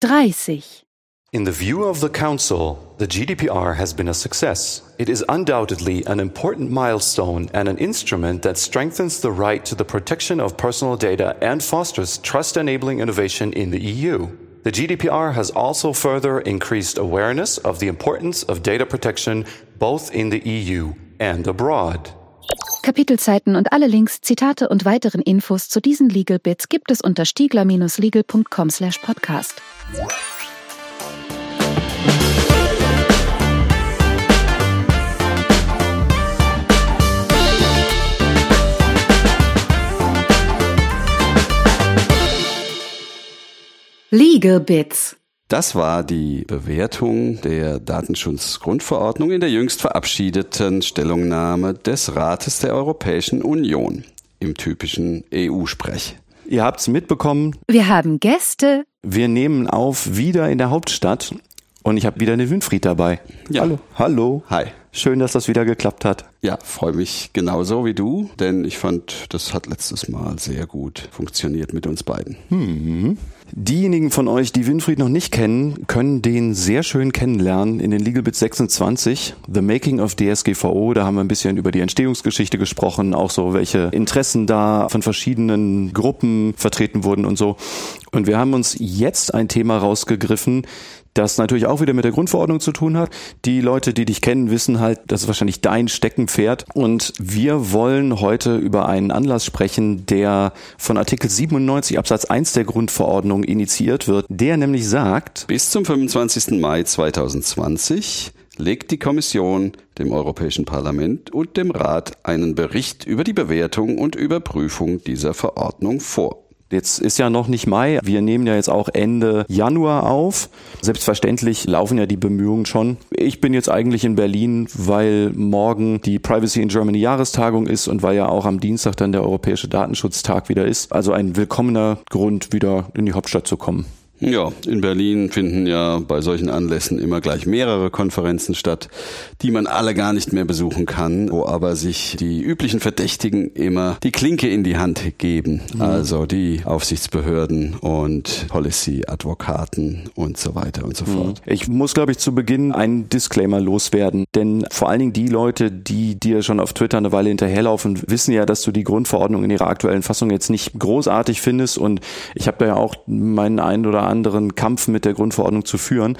30. In the view of the Council, the GDPR has been a success. It is undoubtedly an important milestone and an instrument that strengthens the right to the protection of personal data and fosters trust enabling innovation in the EU. The GDPR has also further increased awareness of the importance of data protection both in the EU and abroad. Kapitelzeiten und alle Links, Zitate und weiteren Infos zu diesen Legal Bits gibt es unter stiegler-legal.com/podcast. Legal Bits. Das war die Bewertung der Datenschutzgrundverordnung in der jüngst verabschiedeten Stellungnahme des Rates der Europäischen Union im typischen EU-Sprech. Ihr habt's mitbekommen. Wir haben Gäste. Wir nehmen auf wieder in der Hauptstadt und ich habe wieder eine Winfried dabei. Ja. Hallo. Hallo. Hi. Schön, dass das wieder geklappt hat. Ja, freue mich genauso wie du, denn ich fand, das hat letztes Mal sehr gut funktioniert mit uns beiden. Diejenigen von euch, die Winfried noch nicht kennen, können den sehr schön kennenlernen in den Legal Bits 26, The Making of DSGVO. Da haben wir ein bisschen über die Entstehungsgeschichte gesprochen, auch so, welche Interessen da von verschiedenen Gruppen vertreten wurden und so. Und wir haben uns jetzt ein Thema rausgegriffen, das natürlich auch wieder mit der Grundverordnung zu tun hat. Die Leute, die dich kennen, wissen halt, das ist wahrscheinlich dein Steckenpferd. Und wir wollen heute über einen Anlass sprechen, der von Artikel 97 Absatz 1 der Grundverordnung initiiert wird, der nämlich sagt, Bis zum 25. Mai 2020 legt die Kommission dem Europäischen Parlament und dem Rat einen Bericht über die Bewertung und Überprüfung dieser Verordnung vor. Jetzt ist ja noch nicht Mai. Wir nehmen ja jetzt auch Ende Januar auf. Selbstverständlich laufen ja die Bemühungen schon. Ich bin jetzt eigentlich in Berlin, weil morgen die Privacy in Germany Jahrestagung ist und weil ja auch am Dienstag dann der Europäische Datenschutztag wieder ist. Also ein willkommener Grund, wieder in die Hauptstadt zu kommen. Ja, in Berlin finden ja bei solchen Anlässen immer gleich mehrere Konferenzen statt, die man alle gar nicht mehr besuchen kann, wo aber sich die üblichen Verdächtigen immer die Klinke in die Hand geben. Also die Aufsichtsbehörden und Policy-Advokaten und so weiter und so fort. Ich muss, glaube ich, zu Beginn einen Disclaimer loswerden. Denn vor allen Dingen die Leute, die dir schon auf Twitter eine Weile hinterherlaufen, wissen ja, dass du die Grundverordnung in ihrer aktuellen Fassung jetzt nicht großartig findest. Und ich habe da ja auch meinen einen oder anderen Kampf mit der Grundverordnung zu führen.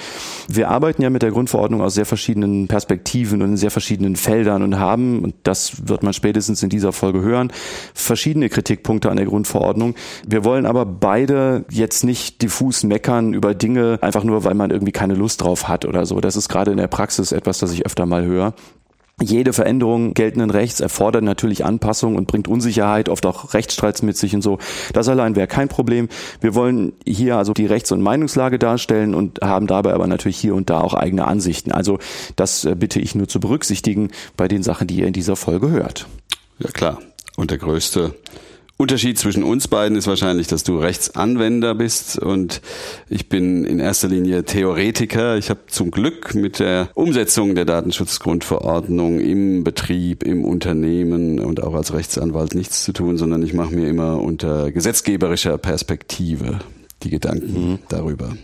Wir arbeiten ja mit der Grundverordnung aus sehr verschiedenen Perspektiven und in sehr verschiedenen Feldern und haben, und das wird man spätestens in dieser Folge hören, verschiedene Kritikpunkte an der Grundverordnung. Wir wollen aber beide jetzt nicht diffus meckern über Dinge, einfach nur, weil man irgendwie keine Lust drauf hat oder so. Das ist gerade in der Praxis etwas, das ich öfter mal höre. Jede Veränderung geltenden Rechts erfordert natürlich Anpassung und bringt Unsicherheit, oft auch Rechtsstreits mit sich und so. Das allein wäre kein Problem. Wir wollen hier also die Rechts- und Meinungslage darstellen und haben dabei aber natürlich hier und da auch eigene Ansichten. Also das äh, bitte ich nur zu berücksichtigen bei den Sachen, die ihr in dieser Folge hört. Ja klar. Und der größte Unterschied zwischen uns beiden ist wahrscheinlich, dass du Rechtsanwender bist und ich bin in erster Linie Theoretiker. Ich habe zum Glück mit der Umsetzung der Datenschutzgrundverordnung im Betrieb, im Unternehmen und auch als Rechtsanwalt nichts zu tun, sondern ich mache mir immer unter gesetzgeberischer Perspektive die Gedanken darüber.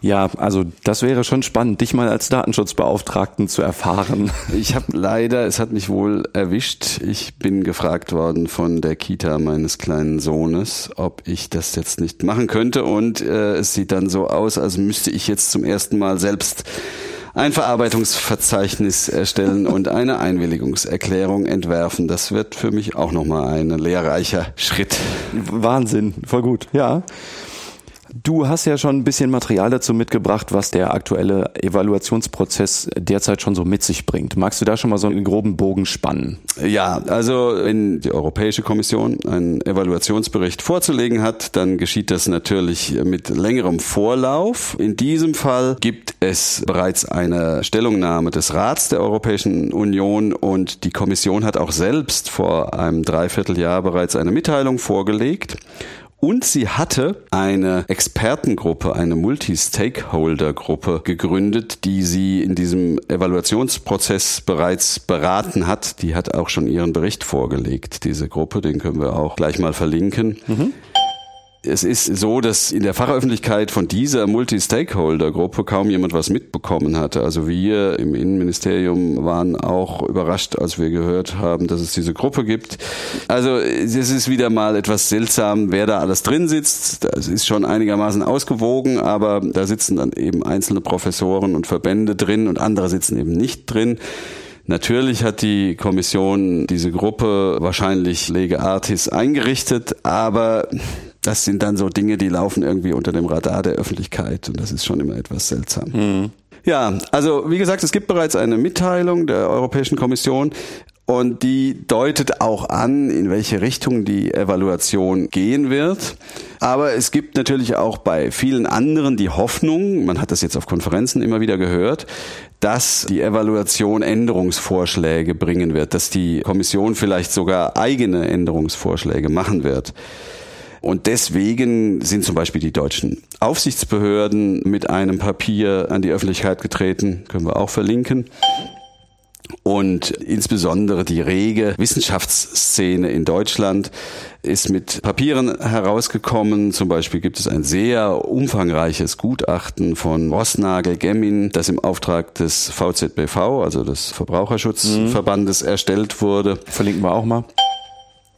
Ja, also das wäre schon spannend, dich mal als Datenschutzbeauftragten zu erfahren. Ich habe leider, es hat mich wohl erwischt, ich bin gefragt worden von der Kita meines kleinen Sohnes, ob ich das jetzt nicht machen könnte und äh, es sieht dann so aus, als müsste ich jetzt zum ersten Mal selbst ein Verarbeitungsverzeichnis erstellen und eine Einwilligungserklärung entwerfen. Das wird für mich auch nochmal ein lehrreicher Schritt. Wahnsinn, voll gut, ja. Du hast ja schon ein bisschen Material dazu mitgebracht, was der aktuelle Evaluationsprozess derzeit schon so mit sich bringt. Magst du da schon mal so einen groben Bogen spannen? Ja, also wenn die Europäische Kommission einen Evaluationsbericht vorzulegen hat, dann geschieht das natürlich mit längerem Vorlauf. In diesem Fall gibt es bereits eine Stellungnahme des Rats der Europäischen Union und die Kommission hat auch selbst vor einem Dreivierteljahr bereits eine Mitteilung vorgelegt. Und sie hatte eine Expertengruppe, eine Multi-Stakeholder-Gruppe gegründet, die sie in diesem Evaluationsprozess bereits beraten hat. Die hat auch schon ihren Bericht vorgelegt, diese Gruppe. Den können wir auch gleich mal verlinken. Es ist so, dass in der Fachöffentlichkeit von dieser Multi-Stakeholder-Gruppe kaum jemand was mitbekommen hatte. Also wir im Innenministerium waren auch überrascht, als wir gehört haben, dass es diese Gruppe gibt. Also es ist wieder mal etwas seltsam, wer da alles drin sitzt. Das ist schon einigermaßen ausgewogen, aber da sitzen dann eben einzelne Professoren und Verbände drin und andere sitzen eben nicht drin. Natürlich hat die Kommission diese Gruppe wahrscheinlich lege artis eingerichtet, aber das sind dann so Dinge, die laufen irgendwie unter dem Radar der Öffentlichkeit und das ist schon immer etwas seltsam. Mhm. Ja, also wie gesagt, es gibt bereits eine Mitteilung der Europäischen Kommission. Und die deutet auch an, in welche Richtung die Evaluation gehen wird. Aber es gibt natürlich auch bei vielen anderen die Hoffnung, man hat das jetzt auf Konferenzen immer wieder gehört, dass die Evaluation Änderungsvorschläge bringen wird, dass die Kommission vielleicht sogar eigene Änderungsvorschläge machen wird. Und deswegen sind zum Beispiel die deutschen Aufsichtsbehörden mit einem Papier an die Öffentlichkeit getreten, können wir auch verlinken. Und insbesondere die rege Wissenschaftsszene in Deutschland ist mit Papieren herausgekommen. Zum Beispiel gibt es ein sehr umfangreiches Gutachten von Rossnagel Gemmin, das im Auftrag des VZBV, also des Verbraucherschutzverbandes, mhm. erstellt wurde. Verlinken wir auch mal.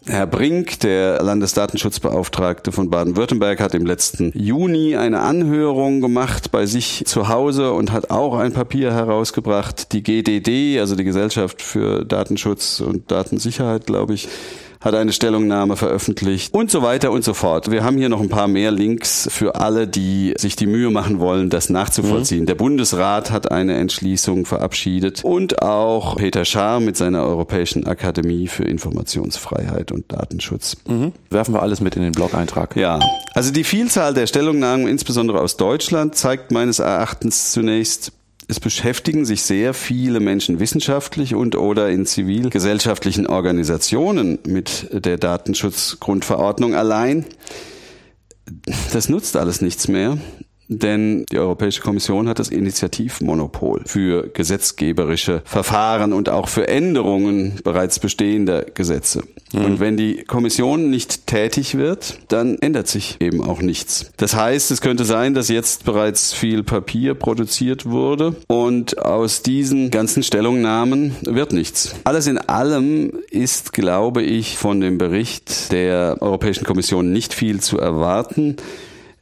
Herr Brink, der Landesdatenschutzbeauftragte von Baden-Württemberg, hat im letzten Juni eine Anhörung gemacht bei sich zu Hause und hat auch ein Papier herausgebracht. Die GDD, also die Gesellschaft für Datenschutz und Datensicherheit, glaube ich, hat eine Stellungnahme veröffentlicht und so weiter und so fort. Wir haben hier noch ein paar mehr Links für alle, die sich die Mühe machen wollen, das nachzuvollziehen. Mhm. Der Bundesrat hat eine Entschließung verabschiedet und auch Peter Schaar mit seiner Europäischen Akademie für Informationsfreiheit und Datenschutz. Mhm. Werfen wir alles mit in den Blog-Eintrag. Ja, also die Vielzahl der Stellungnahmen, insbesondere aus Deutschland, zeigt meines Erachtens zunächst, es beschäftigen sich sehr viele Menschen wissenschaftlich und oder in zivilgesellschaftlichen Organisationen mit der Datenschutzgrundverordnung allein. Das nutzt alles nichts mehr. Denn die Europäische Kommission hat das Initiativmonopol für gesetzgeberische Verfahren und auch für Änderungen bereits bestehender Gesetze. Mhm. Und wenn die Kommission nicht tätig wird, dann ändert sich eben auch nichts. Das heißt, es könnte sein, dass jetzt bereits viel Papier produziert wurde und aus diesen ganzen Stellungnahmen wird nichts. Alles in allem ist, glaube ich, von dem Bericht der Europäischen Kommission nicht viel zu erwarten.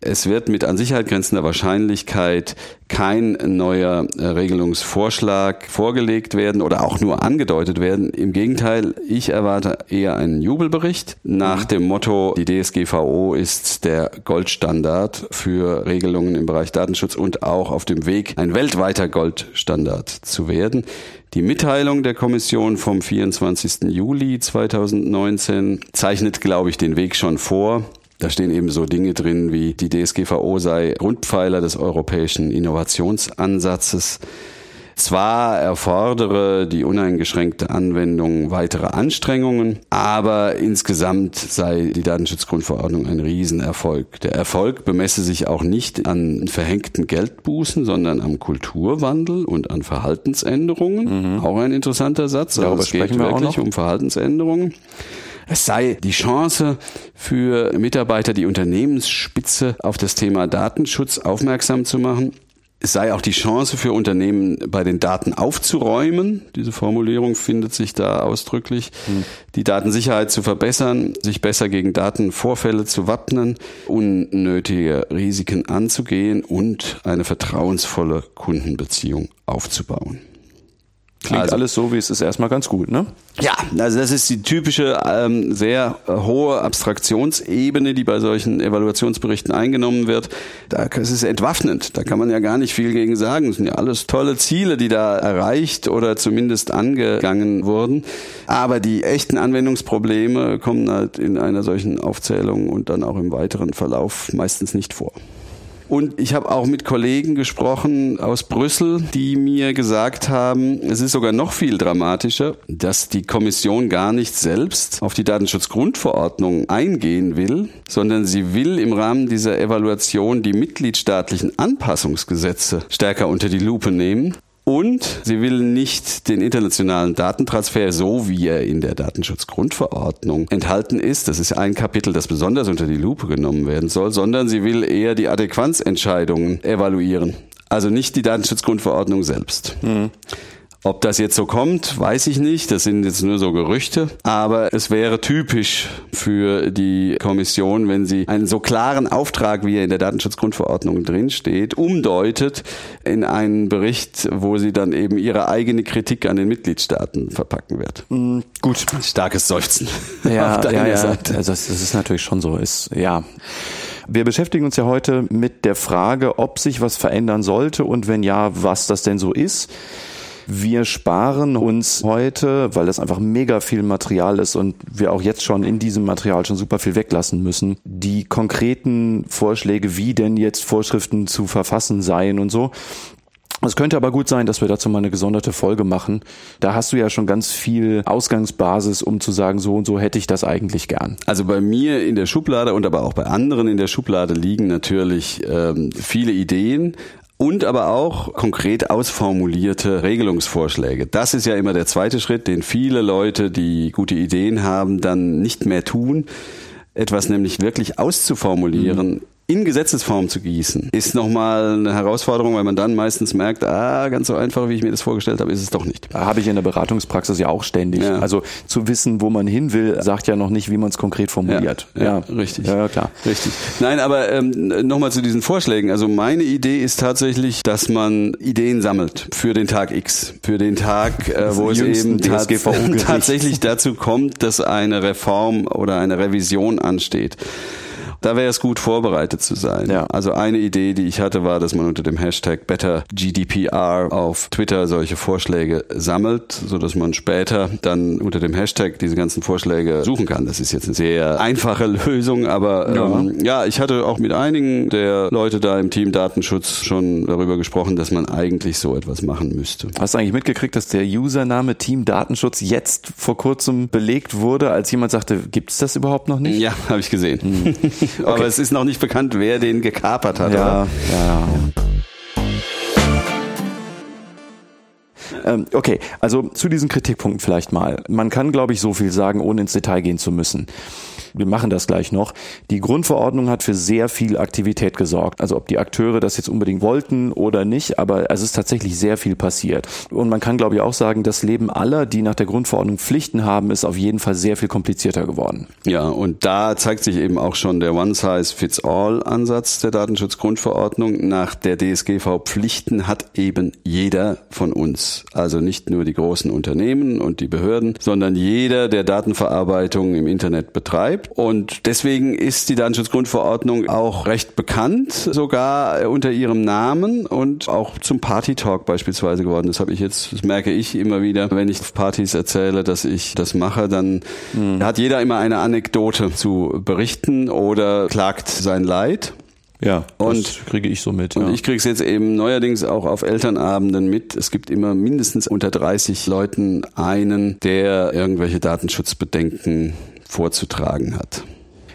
Es wird mit an Sicherheit grenzender Wahrscheinlichkeit kein neuer äh, Regelungsvorschlag vorgelegt werden oder auch nur angedeutet werden. Im Gegenteil, ich erwarte eher einen Jubelbericht nach dem Motto, die DSGVO ist der Goldstandard für Regelungen im Bereich Datenschutz und auch auf dem Weg, ein weltweiter Goldstandard zu werden. Die Mitteilung der Kommission vom 24. Juli 2019 zeichnet, glaube ich, den Weg schon vor. Da stehen eben so Dinge drin wie die DSGVO sei Grundpfeiler des europäischen Innovationsansatzes. Zwar erfordere die uneingeschränkte Anwendung weitere Anstrengungen, aber insgesamt sei die Datenschutzgrundverordnung ein Riesenerfolg. Der Erfolg bemesse sich auch nicht an verhängten Geldbußen, sondern am Kulturwandel und an Verhaltensänderungen. Mhm. Auch ein interessanter Satz. Darüber also es geht wirklich um Verhaltensänderungen. Es sei die Chance für Mitarbeiter, die Unternehmensspitze auf das Thema Datenschutz aufmerksam zu machen. Es sei auch die Chance für Unternehmen, bei den Daten aufzuräumen. Diese Formulierung findet sich da ausdrücklich. Hm. Die Datensicherheit zu verbessern, sich besser gegen Datenvorfälle zu wappnen, unnötige Risiken anzugehen und eine vertrauensvolle Kundenbeziehung aufzubauen. Klingt also, alles so, wie es ist, erstmal ganz gut, ne? Ja, also das ist die typische ähm, sehr äh, hohe Abstraktionsebene, die bei solchen Evaluationsberichten eingenommen wird. Da es ist entwaffnend, da kann man ja gar nicht viel gegen sagen. Das sind ja alles tolle Ziele, die da erreicht oder zumindest angegangen wurden. Aber die echten Anwendungsprobleme kommen halt in einer solchen Aufzählung und dann auch im weiteren Verlauf meistens nicht vor. Und ich habe auch mit Kollegen gesprochen aus Brüssel, die mir gesagt haben, es ist sogar noch viel dramatischer, dass die Kommission gar nicht selbst auf die Datenschutzgrundverordnung eingehen will, sondern sie will im Rahmen dieser Evaluation die mitgliedstaatlichen Anpassungsgesetze stärker unter die Lupe nehmen Und sie will nicht den internationalen Datentransfer, so wie er in der Datenschutzgrundverordnung enthalten ist, das ist ein Kapitel, das besonders unter die Lupe genommen werden soll, sondern sie will eher die Adäquanzentscheidungen evaluieren. Also nicht die Datenschutzgrundverordnung selbst. Mhm. Ob das jetzt so kommt, weiß ich nicht. Das sind jetzt nur so Gerüchte. Aber es wäre typisch für die Kommission, wenn sie einen so klaren Auftrag, wie er in der Datenschutzgrundverordnung drinsteht, umdeutet in einen Bericht, wo sie dann eben ihre eigene Kritik an den Mitgliedstaaten verpacken wird. Mm, gut. Starkes Seufzen. Ja, auf ja, ja. Seite. Also das, das ist natürlich schon so. Ist, ja. Wir beschäftigen uns ja heute mit der Frage, ob sich was verändern sollte und wenn ja, was das denn so ist. Wir sparen uns heute, weil das einfach mega viel Material ist und wir auch jetzt schon in diesem Material schon super viel weglassen müssen, die konkreten Vorschläge, wie denn jetzt Vorschriften zu verfassen seien und so. Es könnte aber gut sein, dass wir dazu mal eine gesonderte Folge machen. Da hast du ja schon ganz viel Ausgangsbasis, um zu sagen, so und so hätte ich das eigentlich gern. Also bei mir in der Schublade und aber auch bei anderen in der Schublade liegen natürlich ähm, viele Ideen, und aber auch konkret ausformulierte Regelungsvorschläge. Das ist ja immer der zweite Schritt, den viele Leute, die gute Ideen haben, dann nicht mehr tun etwas nämlich wirklich auszuformulieren, mhm in Gesetzesform zu gießen, ist nochmal eine Herausforderung, weil man dann meistens merkt, ah, ganz so einfach, wie ich mir das vorgestellt habe, ist es doch nicht. Habe ich in der Beratungspraxis ja auch ständig. Ja. Also zu wissen, wo man hin will, sagt ja noch nicht, wie man es konkret formuliert. Ja, ja, ja, richtig. Ja, klar. Richtig. Nein, aber ähm, nochmal zu diesen Vorschlägen. Also meine Idee ist tatsächlich, dass man Ideen sammelt für den Tag X, für den Tag, äh, wo es eben tats tatsächlich dazu kommt, dass eine Reform oder eine Revision ansteht. Da wäre es gut vorbereitet zu sein. Ja. Also eine Idee, die ich hatte, war, dass man unter dem Hashtag BetterGDPR auf Twitter solche Vorschläge sammelt, so dass man später dann unter dem Hashtag diese ganzen Vorschläge suchen kann. Das ist jetzt eine sehr einfache Lösung, aber ja, ähm, ja ich hatte auch mit einigen der Leute da im Team Datenschutz schon darüber gesprochen, dass man eigentlich so etwas machen müsste. Hast du eigentlich mitgekriegt, dass der Username Team Datenschutz jetzt vor kurzem belegt wurde, als jemand sagte, gibt es das überhaupt noch nicht? Ja, habe ich gesehen. Mhm. Okay. Aber es ist noch nicht bekannt, wer den gekapert hat. Ja, oder? ja. Ähm, okay, also zu diesen Kritikpunkten vielleicht mal. Man kann, glaube ich, so viel sagen, ohne ins Detail gehen zu müssen wir machen das gleich noch. Die Grundverordnung hat für sehr viel Aktivität gesorgt. Also ob die Akteure das jetzt unbedingt wollten oder nicht, aber es ist tatsächlich sehr viel passiert. Und man kann, glaube ich, auch sagen, das Leben aller, die nach der Grundverordnung Pflichten haben, ist auf jeden Fall sehr viel komplizierter geworden. Ja, und da zeigt sich eben auch schon der One-Size-Fits-All-Ansatz der Datenschutzgrundverordnung. Nach der DSGV Pflichten hat eben jeder von uns. Also nicht nur die großen Unternehmen und die Behörden, sondern jeder, der Datenverarbeitung im Internet betreibt betreibt. Und deswegen ist die Datenschutzgrundverordnung auch recht bekannt, sogar unter ihrem Namen und auch zum Party Talk beispielsweise geworden. Das habe ich jetzt, das merke ich immer wieder, wenn ich auf Partys erzähle, dass ich das mache, dann mhm. hat jeder immer eine Anekdote zu berichten oder klagt sein Leid. Ja, und kriege ich so mit. Und ich kriege es jetzt eben neuerdings auch auf Elternabenden mit. Es gibt immer mindestens unter 30 Leuten einen, der irgendwelche Datenschutzbedenken vorzutragen hat.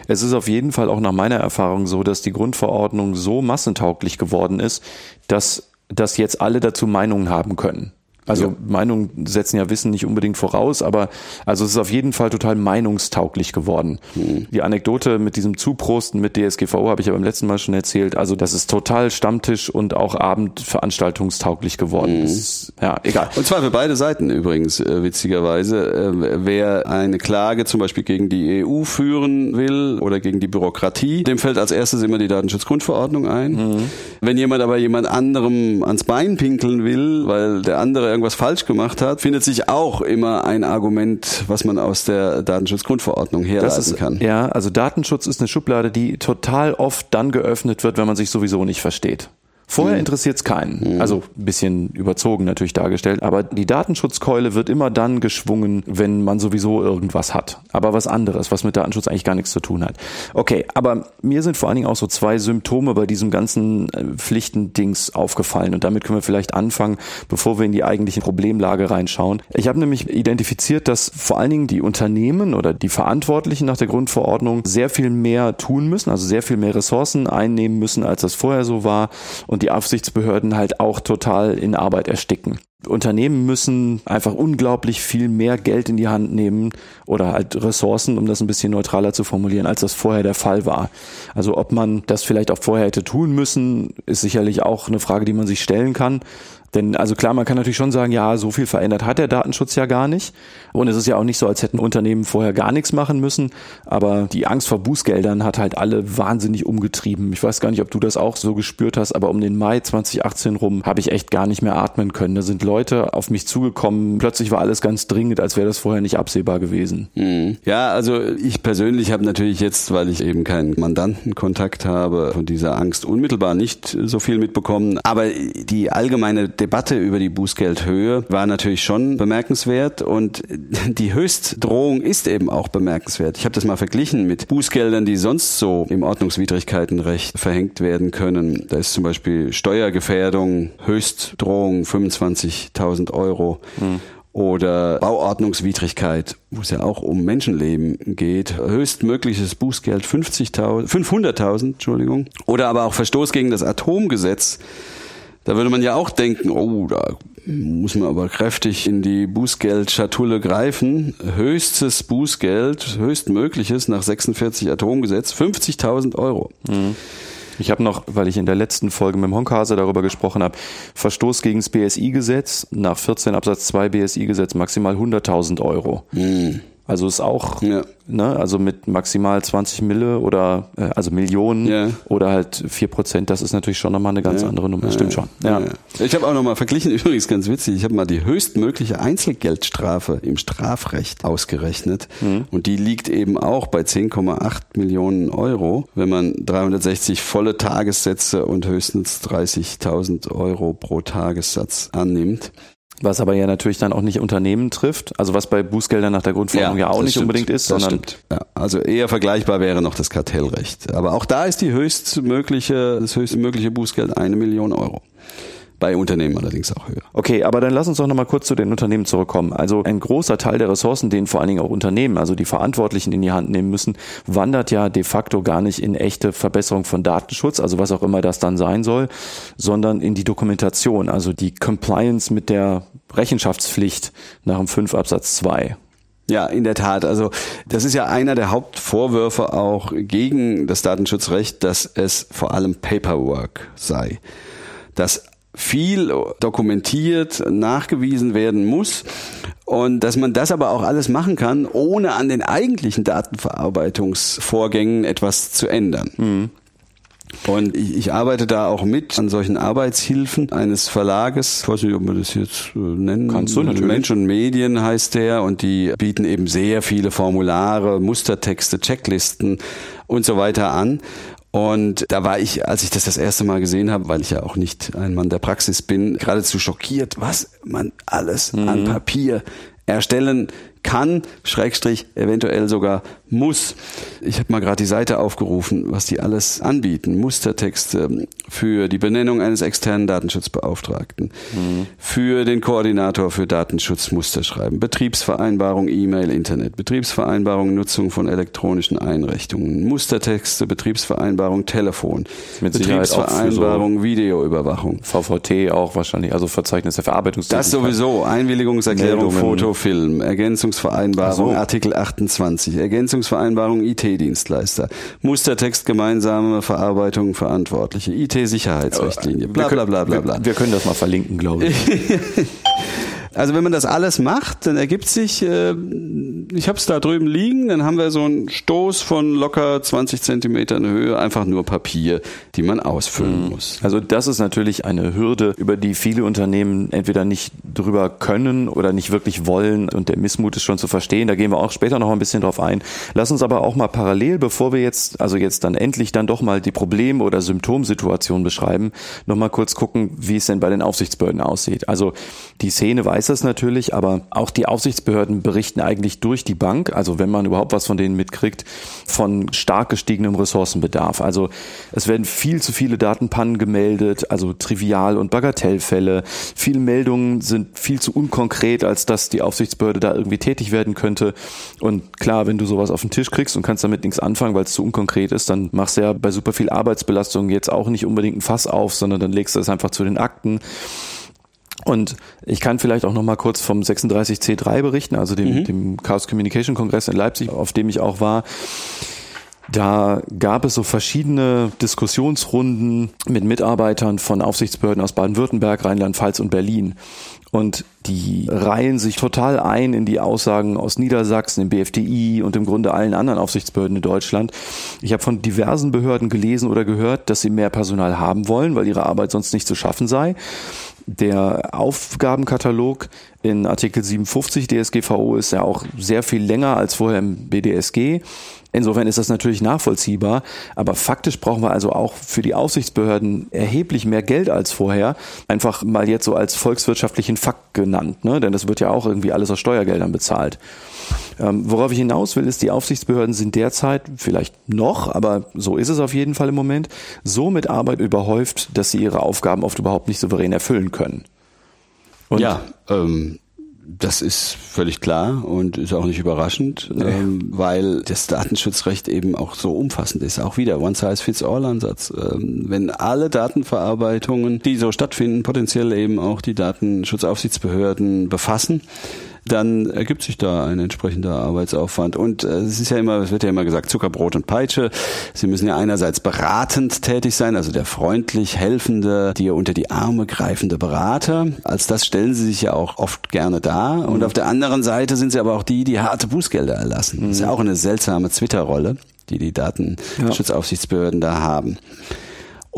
Es ist auf jeden Fall auch nach meiner Erfahrung so, dass die Grundverordnung so massentauglich geworden ist, dass, dass jetzt alle dazu Meinungen haben können. Also ja. Meinungen setzen ja Wissen nicht unbedingt voraus, aber also es ist auf jeden Fall total meinungstauglich geworden. Mhm. Die Anekdote mit diesem Zuprosten mit DSGVO habe ich ja beim letzten Mal schon erzählt. Also das ist total Stammtisch und auch Abendveranstaltungstauglich geworden. Mhm. Ist, ja, egal. Und zwar für beide Seiten übrigens, äh, witzigerweise. Äh, wer eine Klage zum Beispiel gegen die EU führen will oder gegen die Bürokratie, dem fällt als erstes immer die Datenschutzgrundverordnung ein. Mhm. Wenn jemand aber jemand anderem ans Bein pinkeln will, weil der andere irgendwas falsch gemacht hat, findet sich auch immer ein Argument, was man aus der Datenschutzgrundverordnung herleiten ist, kann. Ja, also Datenschutz ist eine Schublade, die total oft dann geöffnet wird, wenn man sich sowieso nicht versteht. Vorher mhm. interessiert es keinen. Mhm. Also ein bisschen überzogen natürlich dargestellt, aber die Datenschutzkeule wird immer dann geschwungen, wenn man sowieso irgendwas hat. Aber was anderes, was mit Datenschutz eigentlich gar nichts zu tun hat. Okay, aber mir sind vor allen Dingen auch so zwei Symptome bei diesem ganzen äh, Pflichtendings aufgefallen und damit können wir vielleicht anfangen, bevor wir in die eigentliche Problemlage reinschauen. Ich habe nämlich identifiziert, dass vor allen Dingen die Unternehmen oder die Verantwortlichen nach der Grundverordnung sehr viel mehr tun müssen, also sehr viel mehr Ressourcen einnehmen müssen, als das vorher so war und und die Aufsichtsbehörden halt auch total in Arbeit ersticken. Unternehmen müssen einfach unglaublich viel mehr Geld in die Hand nehmen oder halt Ressourcen, um das ein bisschen neutraler zu formulieren, als das vorher der Fall war. Also ob man das vielleicht auch vorher hätte tun müssen, ist sicherlich auch eine Frage, die man sich stellen kann. Denn also klar, man kann natürlich schon sagen, ja, so viel verändert hat der Datenschutz ja gar nicht. Und es ist ja auch nicht so, als hätten Unternehmen vorher gar nichts machen müssen. Aber die Angst vor Bußgeldern hat halt alle wahnsinnig umgetrieben. Ich weiß gar nicht, ob du das auch so gespürt hast, aber um den Mai 2018 rum habe ich echt gar nicht mehr atmen können. Da sind Leute auf mich zugekommen. Plötzlich war alles ganz dringend, als wäre das vorher nicht absehbar gewesen. Mhm. Ja, also ich persönlich habe natürlich jetzt, weil ich eben keinen Mandantenkontakt habe, von dieser Angst unmittelbar nicht so viel mitbekommen. Aber die allgemeine Debatte über die Bußgeldhöhe war natürlich schon bemerkenswert und die Höchstdrohung ist eben auch bemerkenswert. Ich habe das mal verglichen mit Bußgeldern, die sonst so im Ordnungswidrigkeitenrecht verhängt werden können. Da ist zum Beispiel Steuergefährdung, Höchstdrohung 25.000 Euro. Mhm oder Bauordnungswidrigkeit, wo es ja auch um Menschenleben geht, höchstmögliches Bußgeld 50.000, 500.000, Entschuldigung, oder aber auch Verstoß gegen das Atomgesetz da würde man ja auch denken, oh, da muss man aber kräftig in die Bußgeldschatulle greifen. Höchstes Bußgeld, höchstmögliches nach 46 Atomgesetz, 50.000 Euro. Mhm. Ich habe noch, weil ich in der letzten Folge mit dem Honkase darüber gesprochen habe, Verstoß gegen das BSI-Gesetz, nach 14 Absatz 2 BSI-Gesetz maximal 100.000 Euro. Mhm. Also ist auch, ja. ne, also mit maximal 20 Mille oder äh, also Millionen ja. oder halt vier Prozent, das ist natürlich schon nochmal eine ganz ja. andere Nummer. Stimmt schon. Ja. Ich habe auch nochmal verglichen, übrigens ganz witzig, ich habe mal die höchstmögliche Einzelgeldstrafe im Strafrecht ausgerechnet mhm. und die liegt eben auch bei 10,8 Millionen Euro, wenn man 360 volle Tagessätze und höchstens 30.000 Euro pro Tagessatz annimmt. Was aber ja natürlich dann auch nicht Unternehmen trifft, also was bei Bußgeldern nach der Grundverordnung ja, ja auch nicht stimmt, unbedingt ist, sondern stimmt. Ja, also eher vergleichbar wäre noch das Kartellrecht. Aber auch da ist die höchstmögliche, das höchstmögliche Bußgeld eine Million Euro. Bei Unternehmen allerdings auch höher. Okay, aber dann lass uns doch nochmal kurz zu den Unternehmen zurückkommen. Also ein großer Teil der Ressourcen, den vor allen Dingen auch Unternehmen, also die Verantwortlichen in die Hand nehmen müssen, wandert ja de facto gar nicht in echte Verbesserung von Datenschutz, also was auch immer das dann sein soll, sondern in die Dokumentation, also die Compliance mit der Rechenschaftspflicht nach dem 5 Absatz 2. Ja, in der Tat. Also das ist ja einer der Hauptvorwürfe auch gegen das Datenschutzrecht, dass es vor allem Paperwork sei. Dass viel dokumentiert, nachgewiesen werden muss und dass man das aber auch alles machen kann, ohne an den eigentlichen Datenverarbeitungsvorgängen etwas zu ändern. Mhm. Und ich, ich, arbeite da auch mit an solchen Arbeitshilfen eines Verlages. Ich weiß nicht, ob man das jetzt äh, nennen Kannst du natürlich. Mensch und Medien heißt der und die bieten eben sehr viele Formulare, Mustertexte, Checklisten und so weiter an. Und da war ich, als ich das das erste Mal gesehen habe, weil ich ja auch nicht ein Mann der Praxis bin, geradezu schockiert, was man alles mhm. an Papier erstellen kann, Schrägstrich, eventuell sogar muss. Ich habe mal gerade die Seite aufgerufen, was die alles anbieten. Mustertexte für die Benennung eines externen Datenschutzbeauftragten, mhm. für den Koordinator für Datenschutz Musterschreiben, Betriebsvereinbarung E-Mail, Internet, Betriebsvereinbarung Nutzung von elektronischen Einrichtungen, Mustertexte, Betriebsvereinbarung Telefon, Mit Betriebsvereinbarung so Videoüberwachung. VVT auch wahrscheinlich, also Verzeichnis der Verarbeitungstätigkeit. Das sowieso, Einwilligungserklärung, Meldungen. Foto, Film, Ergänzungsvereinbarung, so. Artikel 28, Ergänzung Leistungsvereinbarung IT-Dienstleister, Mustertext gemeinsame Verarbeitung Verantwortliche, IT-Sicherheitsrichtlinie, bla bla bla bla bla. Wir können das mal verlinken, glaube ich. Also wenn man das alles macht, dann ergibt sich, äh, ich habe es da drüben liegen, dann haben wir so einen Stoß von locker 20 Zentimetern Höhe, einfach nur Papier, die man ausfüllen mhm. muss. Also das ist natürlich eine Hürde, über die viele Unternehmen entweder nicht drüber können oder nicht wirklich wollen und der Missmut ist schon zu verstehen. Da gehen wir auch später noch ein bisschen drauf ein. Lass uns aber auch mal parallel, bevor wir jetzt, also jetzt dann endlich dann doch mal die Probleme oder Symptomsituation beschreiben, noch mal kurz gucken, wie es denn bei den Aufsichtsbehörden aussieht. Also die Szene weiß das natürlich, aber auch die Aufsichtsbehörden berichten eigentlich durch durch die Bank, also wenn man überhaupt was von denen mitkriegt, von stark gestiegenem Ressourcenbedarf. Also es werden viel zu viele Datenpannen gemeldet, also Trivial- und Bagatellfälle. Viele Meldungen sind viel zu unkonkret, als dass die Aufsichtsbehörde da irgendwie tätig werden könnte. Und klar, wenn du sowas auf den Tisch kriegst und kannst damit nichts anfangen, weil es zu unkonkret ist, dann machst du ja bei super viel Arbeitsbelastung jetzt auch nicht unbedingt ein Fass auf, sondern dann legst du es einfach zu den Akten. Und ich kann vielleicht auch noch mal kurz vom 36C3 berichten, also dem, mhm. dem Chaos Communication Kongress in Leipzig, auf dem ich auch war. Da gab es so verschiedene Diskussionsrunden mit Mitarbeitern von Aufsichtsbehörden aus Baden-Württemberg, Rheinland-Pfalz und Berlin. Und die reihen sich total ein in die Aussagen aus Niedersachsen, dem BFDI und im Grunde allen anderen Aufsichtsbehörden in Deutschland. Ich habe von diversen Behörden gelesen oder gehört, dass sie mehr Personal haben wollen, weil ihre Arbeit sonst nicht zu schaffen sei. Der Aufgabenkatalog in Artikel 57 DSGVO ist ja auch sehr viel länger als vorher im BDSG. Insofern ist das natürlich nachvollziehbar, aber faktisch brauchen wir also auch für die Aufsichtsbehörden erheblich mehr Geld als vorher. Einfach mal jetzt so als volkswirtschaftlichen Fakt genannt, ne? denn das wird ja auch irgendwie alles aus Steuergeldern bezahlt. Ähm, worauf ich hinaus will, ist, die Aufsichtsbehörden sind derzeit, vielleicht noch, aber so ist es auf jeden Fall im Moment, so mit Arbeit überhäuft, dass sie ihre Aufgaben oft überhaupt nicht souverän erfüllen können. Und ja, ähm, das ist völlig klar und ist auch nicht überraschend, nee. ähm, weil das Datenschutzrecht eben auch so umfassend ist. Auch wieder One-Size-Fits-All-Ansatz. Ähm, wenn alle Datenverarbeitungen, die so stattfinden, potenziell eben auch die Datenschutzaufsichtsbehörden befassen, dann ergibt sich da ein entsprechender Arbeitsaufwand. Und äh, es ist ja immer, es wird ja immer gesagt, Zuckerbrot und Peitsche. Sie müssen ja einerseits beratend tätig sein, also der freundlich helfende, dir unter die Arme greifende Berater. Als das stellen sie sich ja auch oft gerne dar. Und auf der anderen Seite sind sie aber auch die, die harte Bußgelder erlassen. Das ist ja mhm. auch eine seltsame Twitter-Rolle, die die Datenschutzaufsichtsbehörden da haben.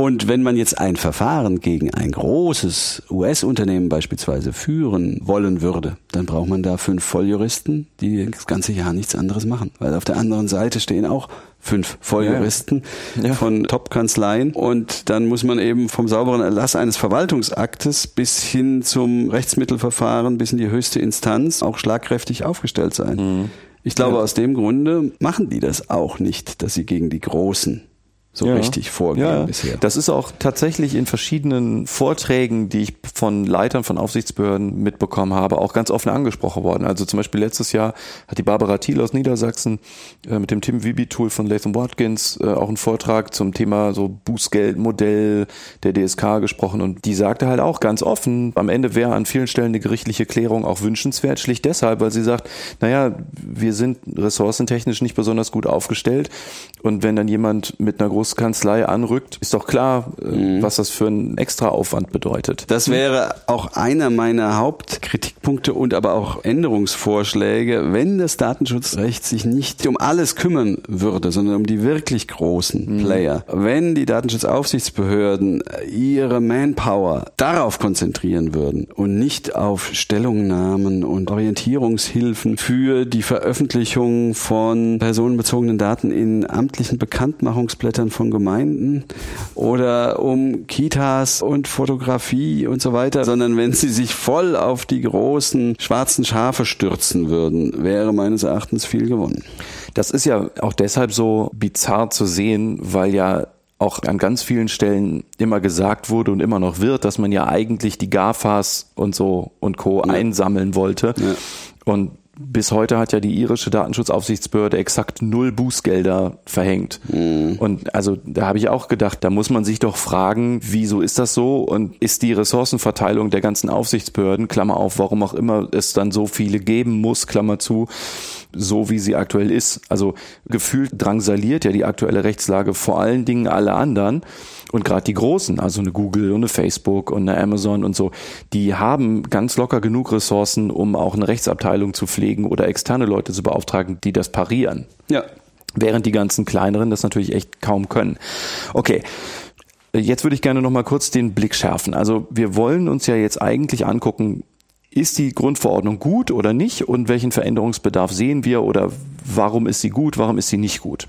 Und wenn man jetzt ein Verfahren gegen ein großes US-Unternehmen beispielsweise führen wollen würde, dann braucht man da fünf Volljuristen, die das ganze Jahr nichts anderes machen. Weil auf der anderen Seite stehen auch fünf Volljuristen ja. Ja. von Top-Kanzleien. Und dann muss man eben vom sauberen Erlass eines Verwaltungsaktes bis hin zum Rechtsmittelverfahren, bis in die höchste Instanz auch schlagkräftig aufgestellt sein. Mhm. Ich glaube, ja. aus dem Grunde machen die das auch nicht, dass sie gegen die Großen so ja. richtig vorgehen ja. bisher. Das ist auch tatsächlich in verschiedenen Vorträgen, die ich von Leitern von Aufsichtsbehörden mitbekommen habe, auch ganz offen angesprochen worden. Also zum Beispiel letztes Jahr hat die Barbara Thiel aus Niedersachsen äh, mit dem Tim Wibi-Tool von Latham Watkins äh, auch einen Vortrag zum Thema so Bußgeldmodell der DSK gesprochen und die sagte halt auch ganz offen, am Ende wäre an vielen Stellen eine gerichtliche Klärung auch wünschenswert, schlicht deshalb, weil sie sagt, naja, wir sind ressourcentechnisch nicht besonders gut aufgestellt und wenn dann jemand mit einer Großkanzlei anrückt, ist doch klar, äh, mhm. was das für ein Extraaufwand bedeutet. Das wäre auch einer meiner Hauptkritikpunkte und aber auch Änderungsvorschläge, wenn das Datenschutzrecht sich nicht um alles kümmern würde, sondern um die wirklich großen mhm. Player. Wenn die Datenschutzaufsichtsbehörden ihre Manpower darauf konzentrieren würden und nicht auf Stellungnahmen und Orientierungshilfen für die Veröffentlichung von personenbezogenen Daten in amtlichen Bekanntmachungsblättern von Gemeinden oder um Kitas und Fotografie und so weiter, sondern wenn sie sich voll auf die großen schwarzen Schafe stürzen würden, wäre meines Erachtens viel gewonnen. Das ist ja auch deshalb so bizarr zu sehen, weil ja auch an ganz vielen Stellen immer gesagt wurde und immer noch wird, dass man ja eigentlich die GAFAs und so und Co. Ja. einsammeln wollte. Ja. Und bis heute hat ja die irische Datenschutzaufsichtsbehörde exakt null Bußgelder verhängt. Mhm. Und also da habe ich auch gedacht, da muss man sich doch fragen, wieso ist das so und ist die Ressourcenverteilung der ganzen Aufsichtsbehörden, Klammer auf, warum auch immer es dann so viele geben muss, Klammer zu, so wie sie aktuell ist. Also gefühlt drangsaliert ja die aktuelle Rechtslage vor allen Dingen alle anderen. Und gerade die Großen, also eine Google und eine Facebook und eine Amazon und so, die haben ganz locker genug Ressourcen, um auch eine Rechtsabteilung zu pflegen oder externe Leute zu beauftragen, die das parieren. Ja. Während die ganzen kleineren das natürlich echt kaum können. Okay. Jetzt würde ich gerne noch mal kurz den Blick schärfen. Also wir wollen uns ja jetzt eigentlich angucken, ist die Grundverordnung gut oder nicht und welchen Veränderungsbedarf sehen wir oder warum ist sie gut, warum ist sie nicht gut?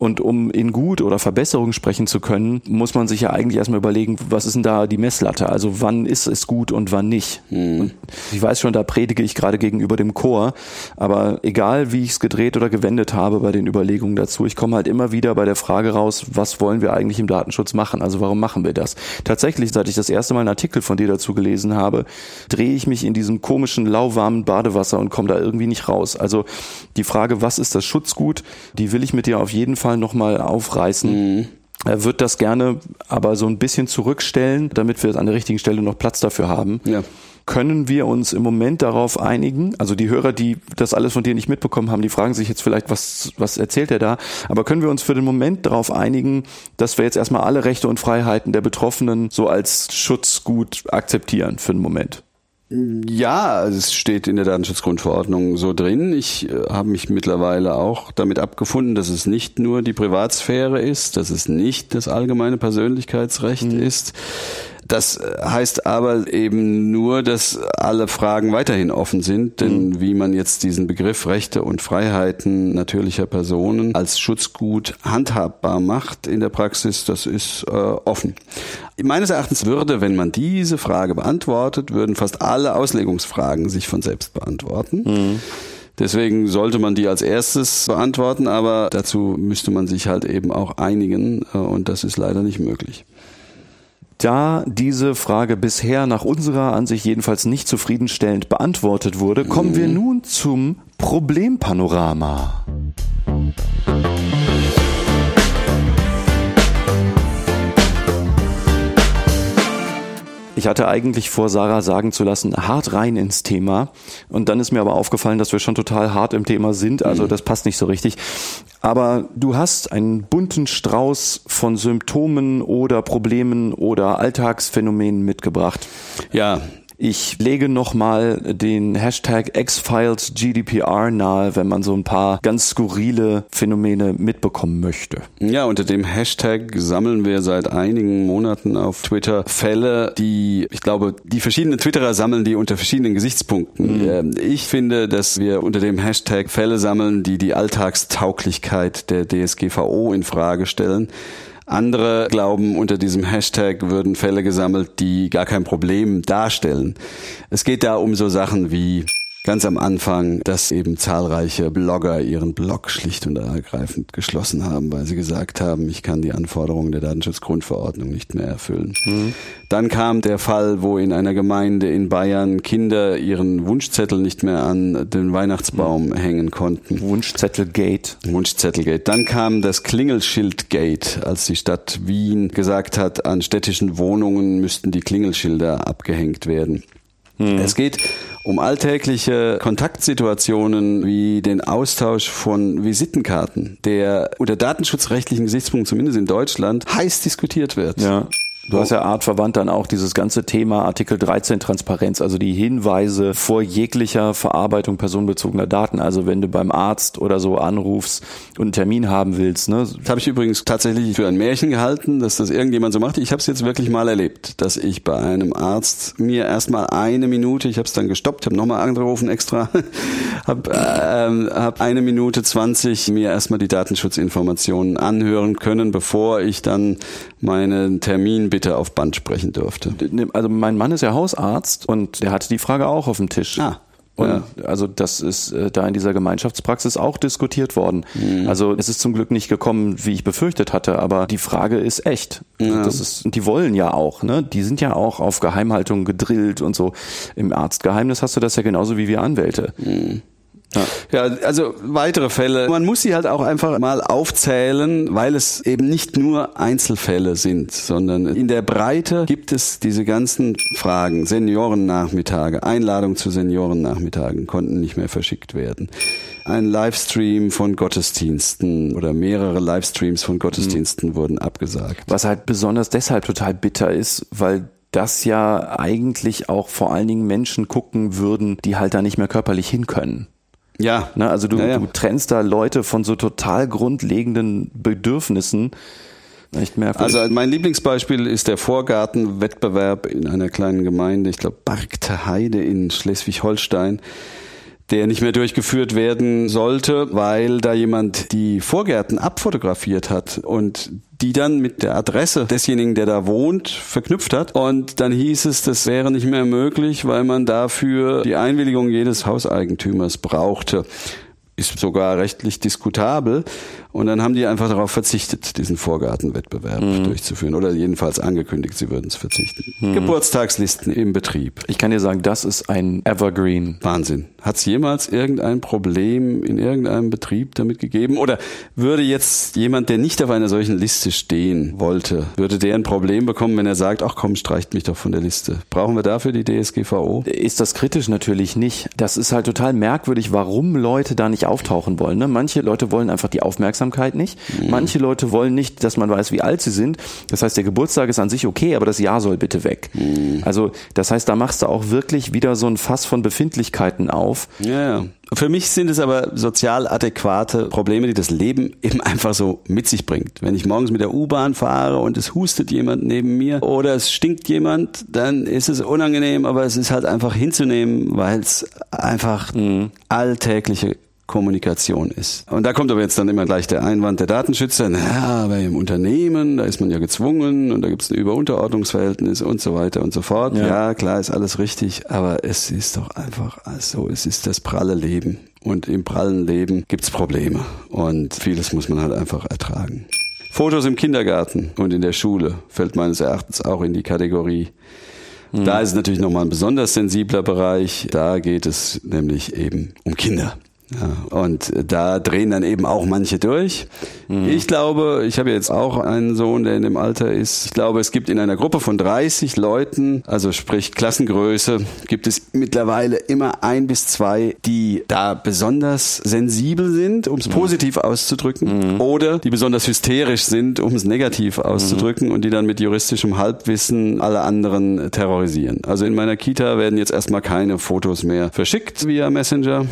Und um in gut oder Verbesserung sprechen zu können, muss man sich ja eigentlich erstmal überlegen, was ist denn da die Messlatte? Also wann ist es gut und wann nicht? Mhm. Und ich weiß schon, da predige ich gerade gegenüber dem Chor, aber egal wie ich es gedreht oder gewendet habe bei den Überlegungen dazu, ich komme halt immer wieder bei der Frage raus, was wollen wir eigentlich im Datenschutz machen? Also warum machen wir das? Tatsächlich, seit ich das erste Mal einen Artikel von dir dazu gelesen habe, drehe ich mich in diesem komischen, lauwarmen Badewasser und komme da irgendwie nicht raus. Also die Frage, was ist das Schutzgut, die will ich mit dir auf jeden Fall nochmal aufreißen. Mhm. Er wird das gerne aber so ein bisschen zurückstellen, damit wir an der richtigen Stelle noch Platz dafür haben. Ja. Können wir uns im Moment darauf einigen? Also die Hörer, die das alles von dir nicht mitbekommen haben, die fragen sich jetzt vielleicht, was, was erzählt er da? Aber können wir uns für den Moment darauf einigen, dass wir jetzt erstmal alle Rechte und Freiheiten der Betroffenen so als Schutzgut akzeptieren für den Moment? Ja, es steht in der Datenschutzgrundverordnung so drin. Ich äh, habe mich mittlerweile auch damit abgefunden, dass es nicht nur die Privatsphäre ist, dass es nicht das allgemeine Persönlichkeitsrecht mhm. ist, das heißt aber eben nur, dass alle Fragen weiterhin offen sind, denn mhm. wie man jetzt diesen Begriff Rechte und Freiheiten natürlicher Personen als Schutzgut handhabbar macht in der Praxis, das ist äh, offen. Meines Erachtens würde, wenn man diese Frage beantwortet, würden fast alle Auslegungsfragen sich von selbst beantworten. Mhm. Deswegen sollte man die als erstes beantworten, aber dazu müsste man sich halt eben auch einigen äh, und das ist leider nicht möglich. Da diese Frage bisher nach unserer Ansicht jedenfalls nicht zufriedenstellend beantwortet wurde, kommen wir mhm. nun zum Problempanorama. Ich hatte eigentlich vor, Sarah sagen zu lassen, hart rein ins Thema. Und dann ist mir aber aufgefallen, dass wir schon total hart im Thema sind. Also mhm. das passt nicht so richtig. Aber du hast einen bunten Strauß von Symptomen oder Problemen oder Alltagsphänomenen mitgebracht. Ja, ich lege nochmal den Hashtag X-Files GDPR nahe, wenn man so ein paar ganz skurrile Phänomene mitbekommen möchte. Ja, unter dem Hashtag sammeln wir seit einigen Monaten auf Twitter Fälle, die, ich glaube, die verschiedenen Twitterer sammeln die unter verschiedenen Gesichtspunkten. Mhm. Ähm, ich finde, dass wir unter dem Hashtag Fälle sammeln, die die Alltagstauglichkeit der DSGVO in Frage stellen. Andere glauben, unter diesem Hashtag würden Fälle gesammelt, die gar kein Problem darstellen. Es geht da um so Sachen wie ganz am Anfang, dass eben zahlreiche Blogger ihren Blog schlicht und ergreifend geschlossen haben, weil sie gesagt haben, ich kann die Anforderungen der Datenschutzgrundverordnung nicht mehr erfüllen. Mhm. Dann kam der Fall, wo in einer Gemeinde in Bayern Kinder ihren Wunschzettel nicht mehr an den Weihnachtsbaum mhm. hängen konnten. Wunschzettelgate. Wunschzettelgate. Dann kam das Klingelschildgate, als die Stadt Wien gesagt hat, an städtischen Wohnungen müssten die Klingelschilder abgehängt werden. Mhm. Es geht um alltägliche Kontaktsituationen wie den Austausch von Visitenkarten, der unter datenschutzrechtlichen Gesichtspunkten zumindest in Deutschland heiß diskutiert wird. Ja. Du hast ja artverwandt dann auch dieses ganze Thema Artikel 13 Transparenz, also die Hinweise vor jeglicher Verarbeitung personenbezogener Daten. Also wenn du beim Arzt oder so anrufst und einen Termin haben willst. Ne? Das habe ich übrigens tatsächlich für ein Märchen gehalten, dass das irgendjemand so macht. Ich habe es jetzt wirklich mal erlebt, dass ich bei einem Arzt mir erstmal eine Minute, ich habe es dann gestoppt, habe nochmal angerufen extra, habe äh, hab eine Minute zwanzig mir erstmal die Datenschutzinformationen anhören können, bevor ich dann meinen Termin bitte auf Band sprechen dürfte. Also mein Mann ist ja Hausarzt und der hatte die Frage auch auf dem Tisch. Ah. Und ja. also das ist äh, da in dieser Gemeinschaftspraxis auch diskutiert worden. Mhm. Also es ist zum Glück nicht gekommen, wie ich befürchtet hatte, aber die Frage ist echt. Ja. Das ist, die wollen ja auch, ne? Die sind ja auch auf Geheimhaltung gedrillt und so. Im Arztgeheimnis hast du das ja genauso wie wir Anwälte. Mhm. Ja. ja, also weitere Fälle. Man muss sie halt auch einfach mal aufzählen, weil es eben nicht nur Einzelfälle sind, sondern in der Breite gibt es diese ganzen Fragen. Seniorennachmittage, Einladung zu Seniorennachmittagen konnten nicht mehr verschickt werden. Ein Livestream von Gottesdiensten oder mehrere Livestreams von Gottesdiensten mhm. wurden abgesagt. Was halt besonders deshalb total bitter ist, weil das ja eigentlich auch vor allen Dingen Menschen gucken würden, die halt da nicht mehr körperlich hin können. Ja. Ne, also du, ja, ja. du trennst da Leute von so total grundlegenden Bedürfnissen. Also mein Lieblingsbeispiel ist der Vorgartenwettbewerb in einer kleinen Gemeinde, ich glaube Bargte Heide in Schleswig-Holstein. Der nicht mehr durchgeführt werden sollte, weil da jemand die Vorgärten abfotografiert hat und die dann mit der Adresse desjenigen, der da wohnt, verknüpft hat. Und dann hieß es, das wäre nicht mehr möglich, weil man dafür die Einwilligung jedes Hauseigentümers brauchte ist sogar rechtlich diskutabel. Und dann haben die einfach darauf verzichtet, diesen Vorgartenwettbewerb mhm. durchzuführen. Oder jedenfalls angekündigt, sie würden es verzichten. Mhm. Geburtstagslisten im Betrieb. Ich kann dir sagen, das ist ein Evergreen. Wahnsinn. Hat es jemals irgendein Problem in irgendeinem Betrieb damit gegeben? Oder würde jetzt jemand, der nicht auf einer solchen Liste stehen wollte, würde der ein Problem bekommen, wenn er sagt, ach komm, streicht mich doch von der Liste? Brauchen wir dafür die DSGVO? Ist das kritisch natürlich nicht. Das ist halt total merkwürdig, warum Leute da nicht auftauchen wollen. Ne? Manche Leute wollen einfach die Aufmerksamkeit nicht. Mhm. Manche Leute wollen nicht, dass man weiß, wie alt sie sind. Das heißt, der Geburtstag ist an sich okay, aber das Jahr soll bitte weg. Mhm. Also das heißt, da machst du auch wirklich wieder so ein Fass von Befindlichkeiten auf. Ja. Für mich sind es aber sozial adäquate Probleme, die das Leben eben einfach so mit sich bringt. Wenn ich morgens mit der U-Bahn fahre und es hustet jemand neben mir oder es stinkt jemand, dann ist es unangenehm, aber es ist halt einfach hinzunehmen, weil es einfach mhm. alltägliche Kommunikation ist. Und da kommt aber jetzt dann immer gleich der Einwand der Datenschützer, naja, aber im Unternehmen, da ist man ja gezwungen und da gibt es ein Über-Unterordnungsverhältnis und so weiter und so fort. Ja. ja, klar, ist alles richtig, aber es ist doch einfach so, es ist das pralle Leben. Und im prallen Leben gibt's Probleme und vieles muss man halt einfach ertragen. Fotos im Kindergarten und in der Schule fällt meines Erachtens auch in die Kategorie. Mhm. Da ist es natürlich nochmal ein besonders sensibler Bereich. Da geht es nämlich eben um Kinder. Ja, und da drehen dann eben auch manche durch. Mhm. Ich glaube, ich habe jetzt auch einen Sohn, der in dem Alter ist. Ich glaube, es gibt in einer Gruppe von 30 Leuten, also sprich Klassengröße, gibt es mittlerweile immer ein bis zwei, die da besonders sensibel sind, um es mhm. positiv auszudrücken, mhm. oder die besonders hysterisch sind, um es negativ auszudrücken mhm. und die dann mit juristischem Halbwissen alle anderen terrorisieren. Also in meiner Kita werden jetzt erstmal keine Fotos mehr verschickt via Messenger.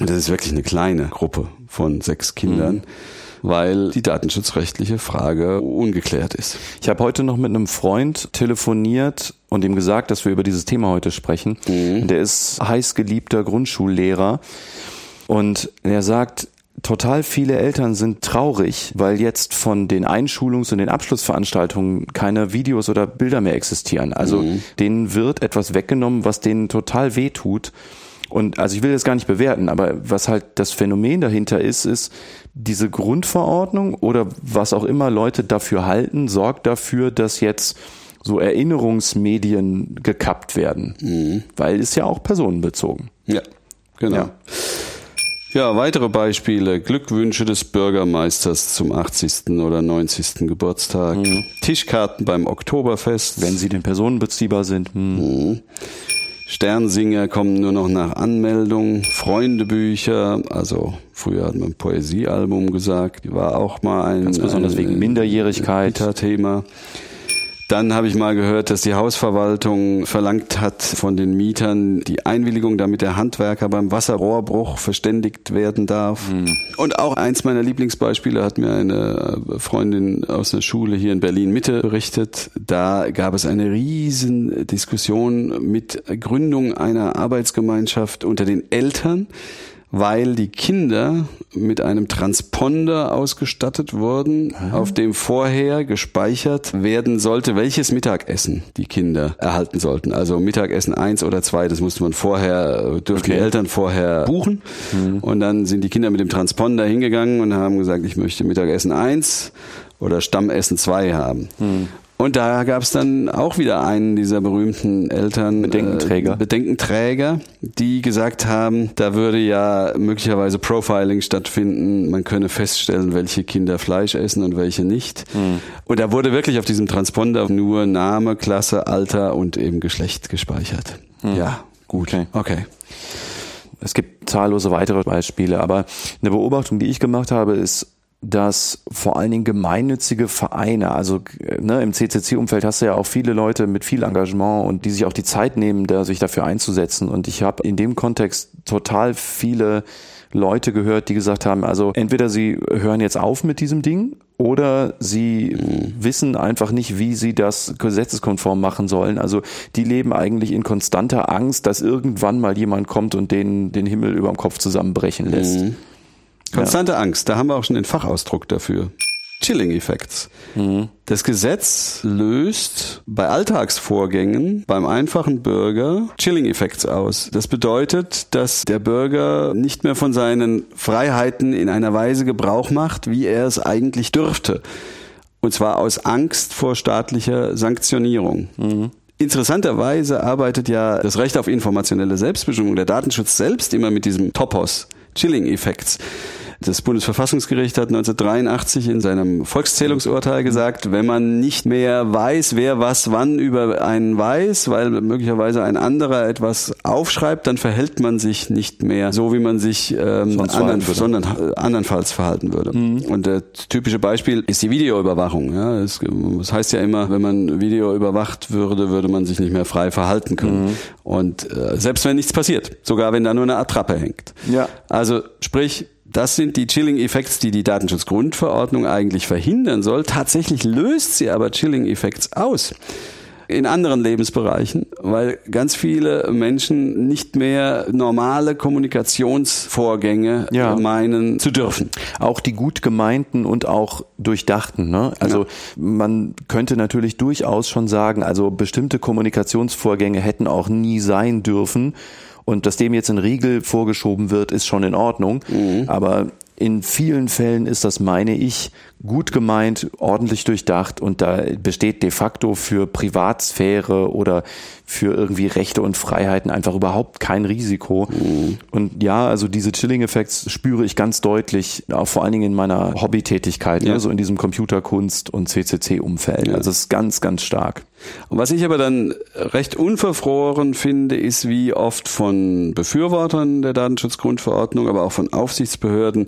Und das ist wirklich eine kleine Gruppe von sechs Kindern. Mhm weil die datenschutzrechtliche Frage ungeklärt ist. Ich habe heute noch mit einem Freund telefoniert und ihm gesagt, dass wir über dieses Thema heute sprechen. Mhm. Der ist heißgeliebter Grundschullehrer und er sagt, total viele Eltern sind traurig, weil jetzt von den Einschulungs- und den Abschlussveranstaltungen keine Videos oder Bilder mehr existieren. Also mhm. denen wird etwas weggenommen, was denen total weh tut. Und also ich will das gar nicht bewerten, aber was halt das Phänomen dahinter ist, ist, diese Grundverordnung oder was auch immer Leute dafür halten, sorgt dafür, dass jetzt so Erinnerungsmedien gekappt werden. Mhm. Weil ist ja auch personenbezogen. Ja, genau. Ja. ja. weitere Beispiele. Glückwünsche des Bürgermeisters zum 80. oder 90. Geburtstag. Mhm. Tischkarten beim Oktoberfest. Wenn sie denn personenbeziehbar sind. Mhm. Sternsinger kommen nur noch nach Anmeldung, Freundebücher, also früher hat man Poesiealbum gesagt, die war auch mal ein ganz besonders ein, wegen Minderjährigkeit Thema. Dann habe ich mal gehört, dass die Hausverwaltung verlangt hat von den Mietern die Einwilligung, damit der Handwerker beim Wasserrohrbruch verständigt werden darf. Mhm. Und auch eins meiner Lieblingsbeispiele hat mir eine Freundin aus der Schule hier in Berlin Mitte berichtet. Da gab es eine riesen Diskussion mit Gründung einer Arbeitsgemeinschaft unter den Eltern weil die Kinder mit einem Transponder ausgestattet wurden, Aha. auf dem vorher gespeichert werden sollte, welches Mittagessen die Kinder erhalten sollten. Also Mittagessen eins oder zwei, das musste man vorher, dürften okay. die Eltern vorher buchen. Mhm. Und dann sind die Kinder mit dem Transponder hingegangen und haben gesagt, ich möchte Mittagessen eins oder Stammessen zwei haben. Mhm. Und da gab es dann auch wieder einen dieser berühmten Eltern Bedenkenträger. Äh, Bedenkenträger, die gesagt haben, da würde ja möglicherweise Profiling stattfinden. Man könne feststellen, welche Kinder Fleisch essen und welche nicht. Mhm. Und da wurde wirklich auf diesem Transponder nur Name, Klasse, Alter und eben Geschlecht gespeichert. Mhm. Ja, gut. Okay. okay. Es gibt zahllose weitere Beispiele, aber eine Beobachtung, die ich gemacht habe, ist, dass vor allen Dingen gemeinnützige Vereine, also ne, im CCC-Umfeld hast du ja auch viele Leute mit viel Engagement und die sich auch die Zeit nehmen, da, sich dafür einzusetzen. Und ich habe in dem Kontext total viele Leute gehört, die gesagt haben, also entweder sie hören jetzt auf mit diesem Ding oder sie mhm. wissen einfach nicht, wie sie das gesetzeskonform machen sollen. Also die leben eigentlich in konstanter Angst, dass irgendwann mal jemand kommt und denen den Himmel über dem Kopf zusammenbrechen lässt. Mhm. Konstante ja. Angst, da haben wir auch schon den Fachausdruck dafür. Chilling Effects. Mhm. Das Gesetz löst bei Alltagsvorgängen beim einfachen Bürger Chilling Effects aus. Das bedeutet, dass der Bürger nicht mehr von seinen Freiheiten in einer Weise Gebrauch macht, wie er es eigentlich dürfte. Und zwar aus Angst vor staatlicher Sanktionierung. Mhm. Interessanterweise arbeitet ja das Recht auf informationelle Selbstbestimmung, der Datenschutz selbst immer mit diesem Topos, Chilling Effects. Das Bundesverfassungsgericht hat 1983 in seinem Volkszählungsurteil gesagt, wenn man nicht mehr weiß, wer was wann über einen weiß, weil möglicherweise ein anderer etwas aufschreibt, dann verhält man sich nicht mehr so, wie man sich ähm, anderen, sondern äh, andernfalls verhalten würde. Mhm. Und das typische Beispiel ist die Videoüberwachung. Ja, es, das heißt ja immer, wenn man Video überwacht würde, würde man sich nicht mehr frei verhalten können. Mhm. Und äh, selbst wenn nichts passiert, sogar wenn da nur eine Attrappe hängt. Ja. Also sprich, das sind die Chilling-Effects, die die Datenschutzgrundverordnung eigentlich verhindern soll. Tatsächlich löst sie aber Chilling-Effects aus in anderen Lebensbereichen, weil ganz viele Menschen nicht mehr normale Kommunikationsvorgänge ja. meinen zu dürfen. Auch die gut gemeinten und auch durchdachten. Ne? Also ja. man könnte natürlich durchaus schon sagen, also bestimmte Kommunikationsvorgänge hätten auch nie sein dürfen. Und dass dem jetzt ein Riegel vorgeschoben wird, ist schon in Ordnung. Mhm. Aber in vielen Fällen ist das, meine ich, gut gemeint, ordentlich durchdacht und da besteht de facto für Privatsphäre oder für irgendwie Rechte und Freiheiten einfach überhaupt kein Risiko. Mhm. Und ja, also diese Chilling-Effekts spüre ich ganz deutlich, auch vor allen Dingen in meiner Hobbytätigkeit, ne, ja. ne, so in diesem Computerkunst- und CCC-Umfeld. Ja. Also es ist ganz, ganz stark. Und was ich aber dann recht unverfroren finde, ist, wie oft von Befürwortern der Datenschutzgrundverordnung, aber auch von Aufsichtsbehörden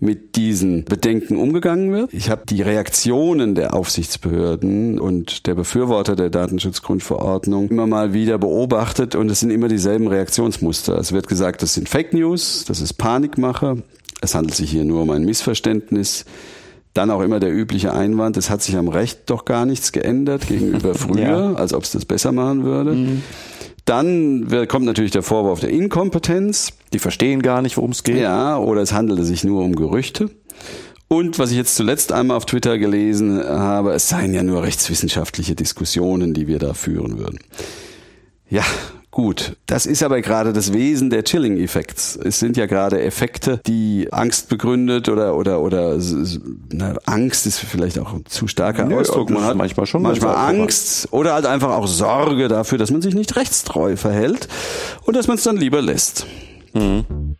mit diesen Bedenken umgegangen wird. Ich habe die Reaktionen der Aufsichtsbehörden und der Befürworter der Datenschutzgrundverordnung immer mal wieder beobachtet und es sind immer dieselben Reaktionsmuster. Es wird gesagt, das sind Fake News, das ist Panikmache, es handelt sich hier nur um ein Missverständnis. Dann auch immer der übliche Einwand, es hat sich am Recht doch gar nichts geändert gegenüber früher, ja. als ob es das besser machen würde. Mhm. Dann kommt natürlich der Vorwurf der Inkompetenz. Die verstehen gar nicht, worum es geht. Ja, oder es handelte sich nur um Gerüchte. Und was ich jetzt zuletzt einmal auf Twitter gelesen habe, es seien ja nur rechtswissenschaftliche Diskussionen, die wir da führen würden. Ja, Gut, das ist aber gerade das Wesen der Chilling-Effekts. Es sind ja gerade Effekte, die Angst begründet oder oder oder na, Angst ist vielleicht auch ein zu starker Nö, Ausdruck. Man hat manchmal schon manchmal Angst oder halt einfach auch Sorge dafür, dass man sich nicht rechtstreu verhält und dass man es dann lieber lässt. Mhm.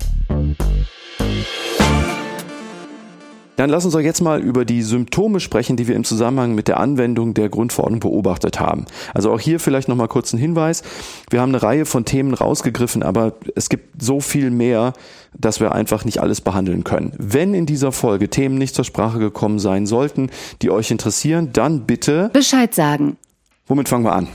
Dann lass uns doch jetzt mal über die Symptome sprechen, die wir im Zusammenhang mit der Anwendung der Grundverordnung beobachtet haben. Also auch hier vielleicht nochmal kurz ein Hinweis. Wir haben eine Reihe von Themen rausgegriffen, aber es gibt so viel mehr, dass wir einfach nicht alles behandeln können. Wenn in dieser Folge Themen nicht zur Sprache gekommen sein sollten, die euch interessieren, dann bitte Bescheid sagen. Womit fangen wir an?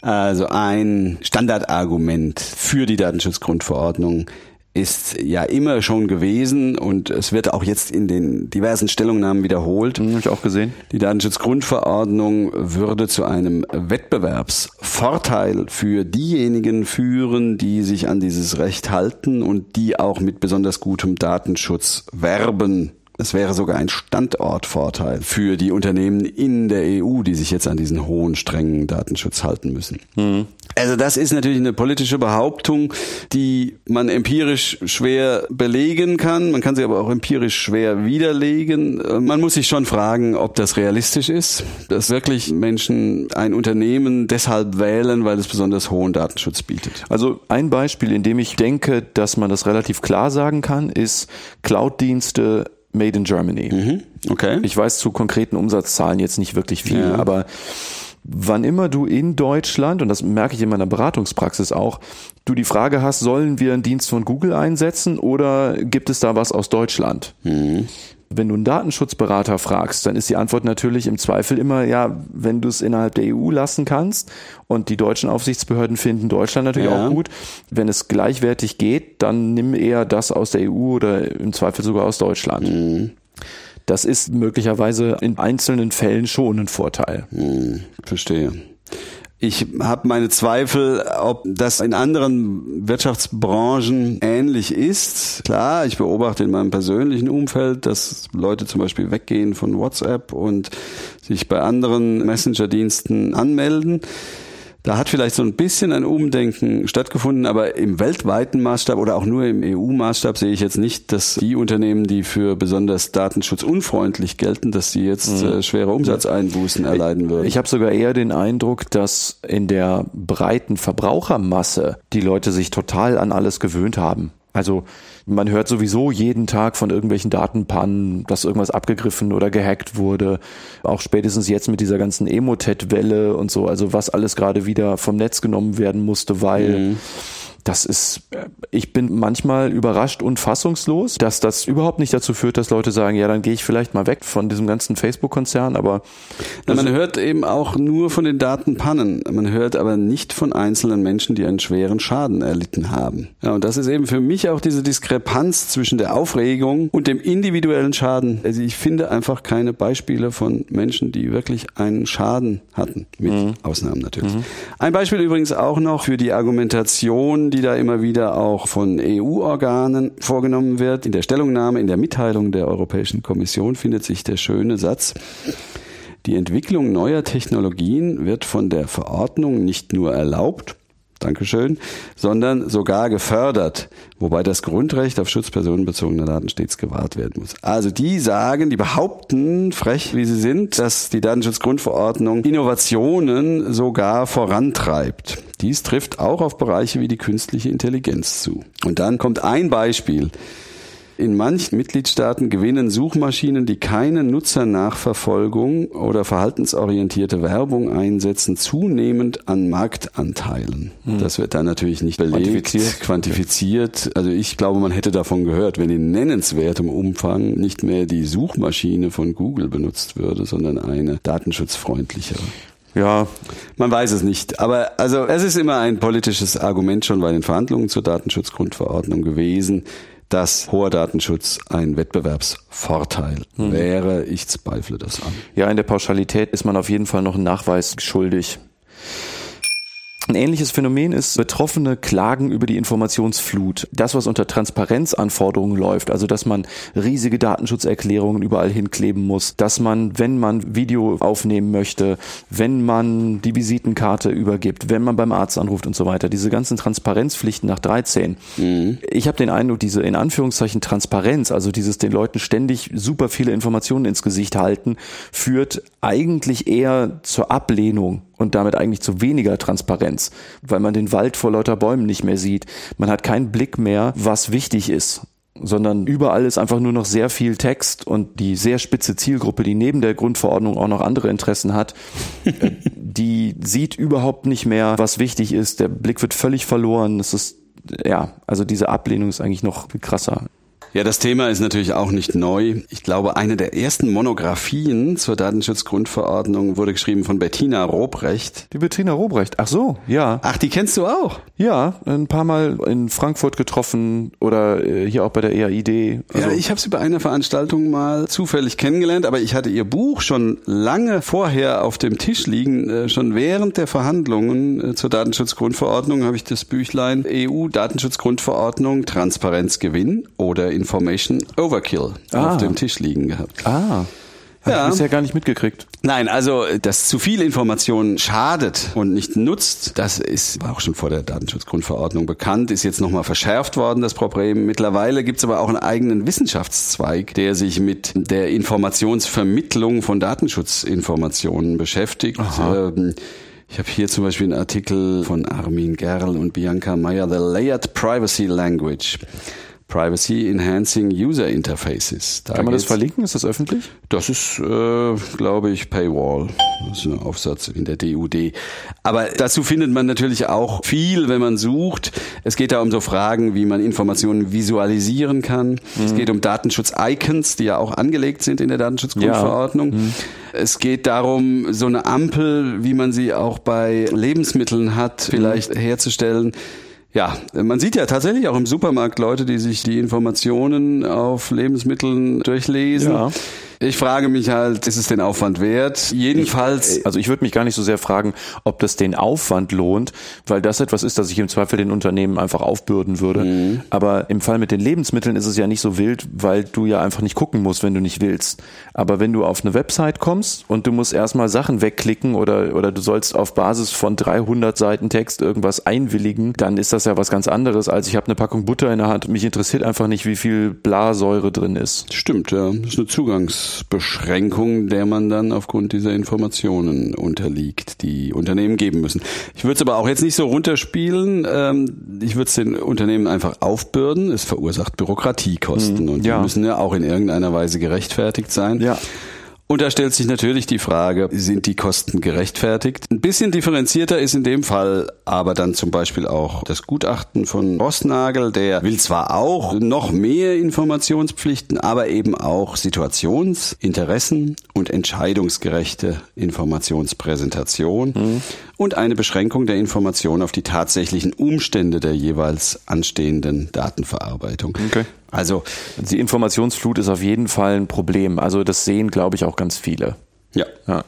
Also ein Standardargument für die Datenschutzgrundverordnung ist ja immer schon gewesen und es wird auch jetzt in den diversen Stellungnahmen wiederholt. Hm, Habe ich auch gesehen. Die Datenschutzgrundverordnung würde zu einem Wettbewerbsvorteil für diejenigen führen, die sich an dieses Recht halten und die auch mit besonders gutem Datenschutz werben es wäre sogar ein Standortvorteil für die Unternehmen in der EU, die sich jetzt an diesen hohen, strengen Datenschutz halten müssen. Mhm. Also das ist natürlich eine politische Behauptung, die man empirisch schwer belegen kann. Man kann sie aber auch empirisch schwer widerlegen. Man muss sich schon fragen, ob das realistisch ist, dass wirklich Menschen ein Unternehmen deshalb wählen, weil es besonders hohen Datenschutz bietet. Also ein Beispiel, in dem ich denke, dass man das relativ klar sagen kann, ist Cloud-Dienste Made in Germany. Mhm. Okay. Ich weiß zu konkreten Umsatzzahlen jetzt nicht wirklich viel, ja. aber wann immer du in Deutschland, und das merke ich in meiner Beratungspraxis auch, du die Frage hast, sollen wir einen Dienst von Google einsetzen oder gibt es da was aus Deutschland? Mhm. Wenn du einen Datenschutzberater fragst, dann ist die Antwort natürlich im Zweifel immer, ja, wenn du es innerhalb der EU lassen kannst und die deutschen Aufsichtsbehörden finden Deutschland natürlich ja. auch gut, wenn es gleichwertig geht, dann nimm eher das aus der EU oder im Zweifel sogar aus Deutschland. Mhm. Das ist möglicherweise in einzelnen Fällen schon ein Vorteil. Hm, verstehe. Ich habe meine Zweifel, ob das in anderen Wirtschaftsbranchen ähnlich ist. Klar, ich beobachte in meinem persönlichen Umfeld, dass Leute zum Beispiel weggehen von WhatsApp und sich bei anderen Messenger-Diensten anmelden. Da hat vielleicht so ein bisschen ein Umdenken stattgefunden, aber im weltweiten Maßstab oder auch nur im EU-Maßstab sehe ich jetzt nicht, dass die Unternehmen, die für besonders datenschutzunfreundlich gelten, dass sie jetzt mhm. äh, schwere Umsatzeinbußen erleiden würden. Ich, ich habe sogar eher den Eindruck, dass in der breiten Verbrauchermasse die Leute sich total an alles gewöhnt haben. Also man hört sowieso jeden Tag von irgendwelchen Datenpannen, dass irgendwas abgegriffen oder gehackt wurde. Auch spätestens jetzt mit dieser ganzen Emotet-Welle und so, also was alles gerade wieder vom Netz genommen werden musste, weil mhm das ist, ich bin manchmal überrascht und fassungslos, dass das überhaupt nicht dazu führt, dass Leute sagen, ja, dann gehe ich vielleicht mal weg von diesem ganzen Facebook-Konzern, aber. Na, man hört eben auch nur von den Datenpannen. Man hört aber nicht von einzelnen Menschen, die einen schweren Schaden erlitten haben. Ja, und das ist eben für mich auch diese Diskrepanz zwischen der Aufregung und dem individuellen Schaden. Also ich finde einfach keine Beispiele von Menschen, die wirklich einen Schaden hatten. Mit mhm. Ausnahmen natürlich. Mhm. Ein Beispiel übrigens auch noch für die Argumentation, die da immer wieder auch von EU-Organen vorgenommen wird. In der Stellungnahme, in der Mitteilung der Europäischen Kommission findet sich der schöne Satz, die Entwicklung neuer Technologien wird von der Verordnung nicht nur erlaubt, Dankeschön, sondern sogar gefördert, wobei das Grundrecht auf Schutz personenbezogener Daten stets gewahrt werden muss. Also die sagen, die behaupten, frech wie sie sind, dass die Datenschutzgrundverordnung Innovationen sogar vorantreibt. Dies trifft auch auf Bereiche wie die künstliche Intelligenz zu. Und dann kommt ein Beispiel. In manchen Mitgliedstaaten gewinnen Suchmaschinen, die keine Nutzernachverfolgung oder verhaltensorientierte Werbung einsetzen, zunehmend an Marktanteilen. Hm. Das wird dann natürlich nicht belegt, quantifiziert. quantifiziert. Also ich glaube, man hätte davon gehört, wenn in nennenswertem Umfang nicht mehr die Suchmaschine von Google benutzt würde, sondern eine datenschutzfreundlichere. Ja, man weiß es nicht. Aber also es ist immer ein politisches Argument schon bei den Verhandlungen zur Datenschutzgrundverordnung gewesen, dass hoher Datenschutz ein Wettbewerbsvorteil hm. wäre. Ich zweifle das an. Ja, in der Pauschalität ist man auf jeden Fall noch einen Nachweis schuldig. Ein ähnliches Phänomen ist Betroffene klagen über die Informationsflut. Das, was unter Transparenzanforderungen läuft, also dass man riesige Datenschutzerklärungen überall hinkleben muss, dass man, wenn man Video aufnehmen möchte, wenn man die Visitenkarte übergibt, wenn man beim Arzt anruft und so weiter, diese ganzen Transparenzpflichten nach 13. Mhm. Ich habe den Eindruck, diese in Anführungszeichen Transparenz, also dieses den Leuten ständig super viele Informationen ins Gesicht halten, führt eigentlich eher zur Ablehnung und damit eigentlich zu weniger Transparenz, weil man den Wald vor lauter Bäumen nicht mehr sieht. Man hat keinen Blick mehr, was wichtig ist sondern überall ist einfach nur noch sehr viel Text und die sehr spitze Zielgruppe, die neben der Grundverordnung auch noch andere Interessen hat, äh, die sieht überhaupt nicht mehr, was wichtig ist. Der Blick wird völlig verloren. Es ist, ja, also diese Ablehnung ist eigentlich noch viel krasser. Ja, das Thema ist natürlich auch nicht neu. Ich glaube, eine der ersten Monographien zur Datenschutzgrundverordnung wurde geschrieben von Bettina Robrecht. Die Bettina Robrecht, ach so, ja. Ach, die kennst du auch? Ja, ein paar Mal in Frankfurt getroffen oder äh, hier auch bei der EAID. Also ja, ich habe sie bei einer Veranstaltung mal zufällig kennengelernt, aber ich hatte ihr Buch schon lange vorher auf dem Tisch liegen. Äh, schon während der Verhandlungen äh, zur Datenschutzgrundverordnung habe ich das Büchlein EU Datenschutzgrundverordnung Transparenzgewinn oder in Information Overkill ah. auf dem Tisch liegen gehabt. Ah. Hab ja. ich bisher gar nicht mitgekriegt. Nein, also dass zu viel Information schadet und nicht nutzt, das ist auch schon vor der Datenschutzgrundverordnung bekannt, ist jetzt nochmal verschärft worden, das Problem. Mittlerweile gibt es aber auch einen eigenen Wissenschaftszweig, der sich mit der Informationsvermittlung von Datenschutzinformationen beschäftigt. Ähm, ich habe hier zum Beispiel einen Artikel von Armin Gerl und Bianca Meyer, The Layered Privacy Language. Privacy Enhancing User Interfaces. Da Kann man das verlinken? Ist das öffentlich? Das ist, äh, glaube ich, Paywall. Das ist ein Aufsatz in der DUD. Aber dazu findet man natürlich auch viel, wenn man sucht. Es geht da um so Fragen, wie man Informationen visualisieren kann. Mhm. Es geht um Datenschutz-Icons, die ja auch angelegt sind in der Datenschutzgrundverordnung. Ja. Mhm. Es geht darum, so eine Ampel, wie man sie auch bei Lebensmitteln hat, vielleicht mhm. herzustellen ja, man sieht ja tatsächlich auch im Supermarkt Leute, die sich die Informationen auf Lebensmitteln durchlesen. Ja. Ich frage mich halt, ist es den Aufwand wert? Jedenfalls. Ich, also ich würde mich gar nicht so sehr fragen, ob das den Aufwand lohnt, weil das etwas ist, das ich im Zweifel den Unternehmen einfach aufbürden würde. Mhm. Aber im Fall mit den Lebensmitteln ist es ja nicht so wild, weil du ja einfach nicht gucken musst, wenn du nicht willst. Aber wenn du auf eine Website kommst und du musst erstmal Sachen wegklicken oder, oder du sollst auf Basis von 300 Seiten Text irgendwas einwilligen, dann ist das ja was ganz anderes, als ich habe eine Packung Butter in der Hand. Mich interessiert einfach nicht, wie viel Blasäure drin ist. Stimmt, ja. Das ist eine Zugangsbeschränkung, der man dann aufgrund dieser Informationen unterliegt, die Unternehmen geben müssen. Ich würde es aber auch jetzt nicht so runterspielen. Ähm, ich würde es den Unternehmen einfach aufbürden. Es verursacht Bürokratiekosten hm, und die müssen ja auch in irgendeiner Weise gerechtfertigt sein. Ja. Und da stellt sich natürlich die Frage, sind die Kosten gerechtfertigt? Ein bisschen differenzierter ist in dem Fall aber dann zum Beispiel auch das Gutachten von Rossnagel. Der will zwar auch noch mehr Informationspflichten, aber eben auch Situations-, Interessen- und entscheidungsgerechte Informationspräsentation mhm. und eine Beschränkung der Information auf die tatsächlichen Umstände der jeweils anstehenden Datenverarbeitung. Okay. Also die Informationsflut ist auf jeden Fall ein Problem. Also das sehen, glaube ich, auch ganz viele. Ja. ja.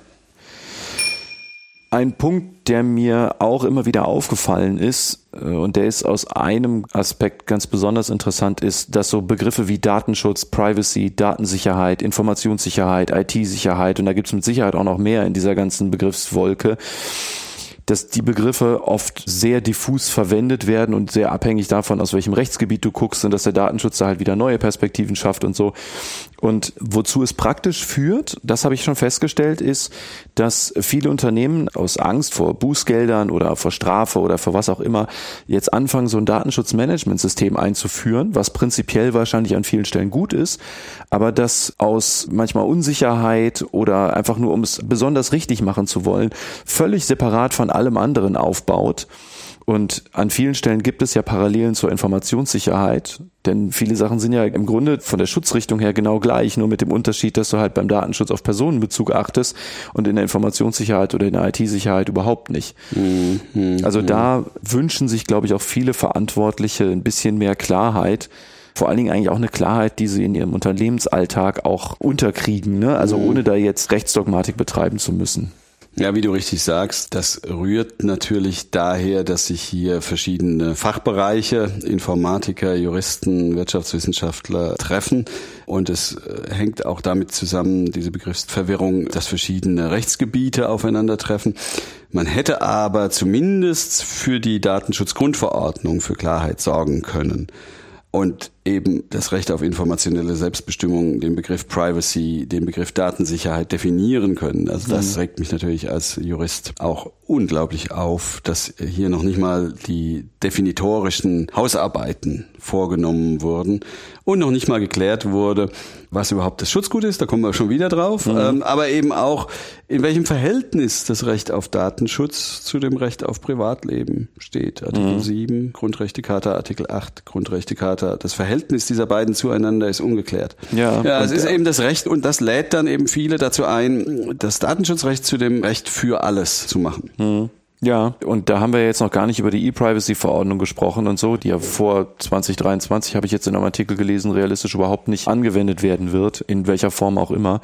Ein Punkt, der mir auch immer wieder aufgefallen ist, äh, und der ist aus einem Aspekt ganz besonders interessant, ist, dass so Begriffe wie Datenschutz, Privacy, Datensicherheit, Informationssicherheit, IT-Sicherheit, und da gibt es mit Sicherheit auch noch mehr in dieser ganzen Begriffswolke, dass die Begriffe oft sehr diffus verwendet werden und sehr abhängig davon, aus welchem Rechtsgebiet du guckst und dass der Datenschutz da halt wieder neue Perspektiven schafft und so. Und wozu es praktisch führt, das habe ich schon festgestellt, ist, dass viele Unternehmen aus Angst vor Bußgeldern oder vor Strafe oder vor was auch immer jetzt anfangen, so ein Datenschutzmanagementsystem einzuführen, was prinzipiell wahrscheinlich an vielen Stellen gut ist, aber das aus manchmal Unsicherheit oder einfach nur um es besonders richtig machen zu wollen, völlig separat von allem anderen aufbaut und an vielen Stellen gibt es ja Parallelen zur Informationssicherheit, denn viele Sachen sind ja im Grunde von der Schutzrichtung her genau gleich, nur mit dem Unterschied, dass du halt beim Datenschutz auf Personenbezug achtest und in der Informationssicherheit oder in der IT-Sicherheit überhaupt nicht. Mhm. Also da wünschen sich, glaube ich, auch viele Verantwortliche ein bisschen mehr Klarheit vor allen Dingen eigentlich auch eine Klarheit, die sie in ihrem Unternehmensalltag auch unterkriegen, ne? also mhm. ohne da jetzt Rechtsdogmatik betreiben zu müssen. Ja, wie du richtig sagst, das rührt natürlich daher, dass sich hier verschiedene Fachbereiche, Informatiker, Juristen, Wirtschaftswissenschaftler treffen. Und es äh, hängt auch damit zusammen, diese Begriffsverwirrung, dass verschiedene Rechtsgebiete aufeinandertreffen. Man hätte aber zumindest für die Datenschutzgrundverordnung für Klarheit sorgen können. Und eben das Recht auf informationelle Selbstbestimmung, den Begriff Privacy, den Begriff Datensicherheit definieren können. Also das mhm. regt mich natürlich als Jurist auch unglaublich auf, dass hier noch nicht mal die definitorischen Hausarbeiten vorgenommen wurden und noch nicht mal geklärt wurde, was überhaupt das Schutzgut ist, da kommen wir schon wieder drauf, mhm. ähm, aber eben auch, in welchem Verhältnis das Recht auf Datenschutz zu dem Recht auf Privatleben steht. Artikel mhm. 7, Grundrechtecharta, Artikel 8, Grundrechtecharta, das Verhältnis Verhältnis dieser beiden zueinander ist ungeklärt. Ja, ja es ist eben das Recht und das lädt dann eben viele dazu ein, das Datenschutzrecht zu dem Recht für alles zu machen. Mhm. Ja, und da haben wir jetzt noch gar nicht über die E-Privacy-Verordnung gesprochen und so, die ja vor 2023, habe ich jetzt in einem Artikel gelesen, realistisch überhaupt nicht angewendet werden wird, in welcher Form auch immer.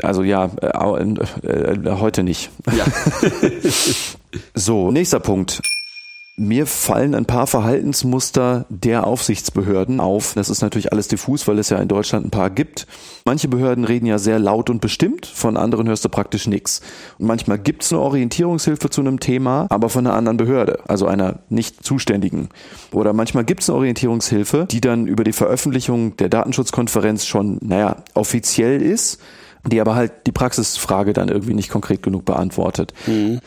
Also ja, äh, äh, heute nicht. Ja. so, nächster Punkt. Mir fallen ein paar Verhaltensmuster der Aufsichtsbehörden auf. Das ist natürlich alles diffus, weil es ja in Deutschland ein paar gibt. Manche Behörden reden ja sehr laut und bestimmt, von anderen hörst du praktisch nichts. Und manchmal gibt es eine Orientierungshilfe zu einem Thema, aber von einer anderen Behörde, also einer nicht zuständigen. Oder manchmal gibt es eine Orientierungshilfe, die dann über die Veröffentlichung der Datenschutzkonferenz schon, naja, offiziell ist, die aber halt die Praxisfrage dann irgendwie nicht konkret genug beantwortet. Mhm.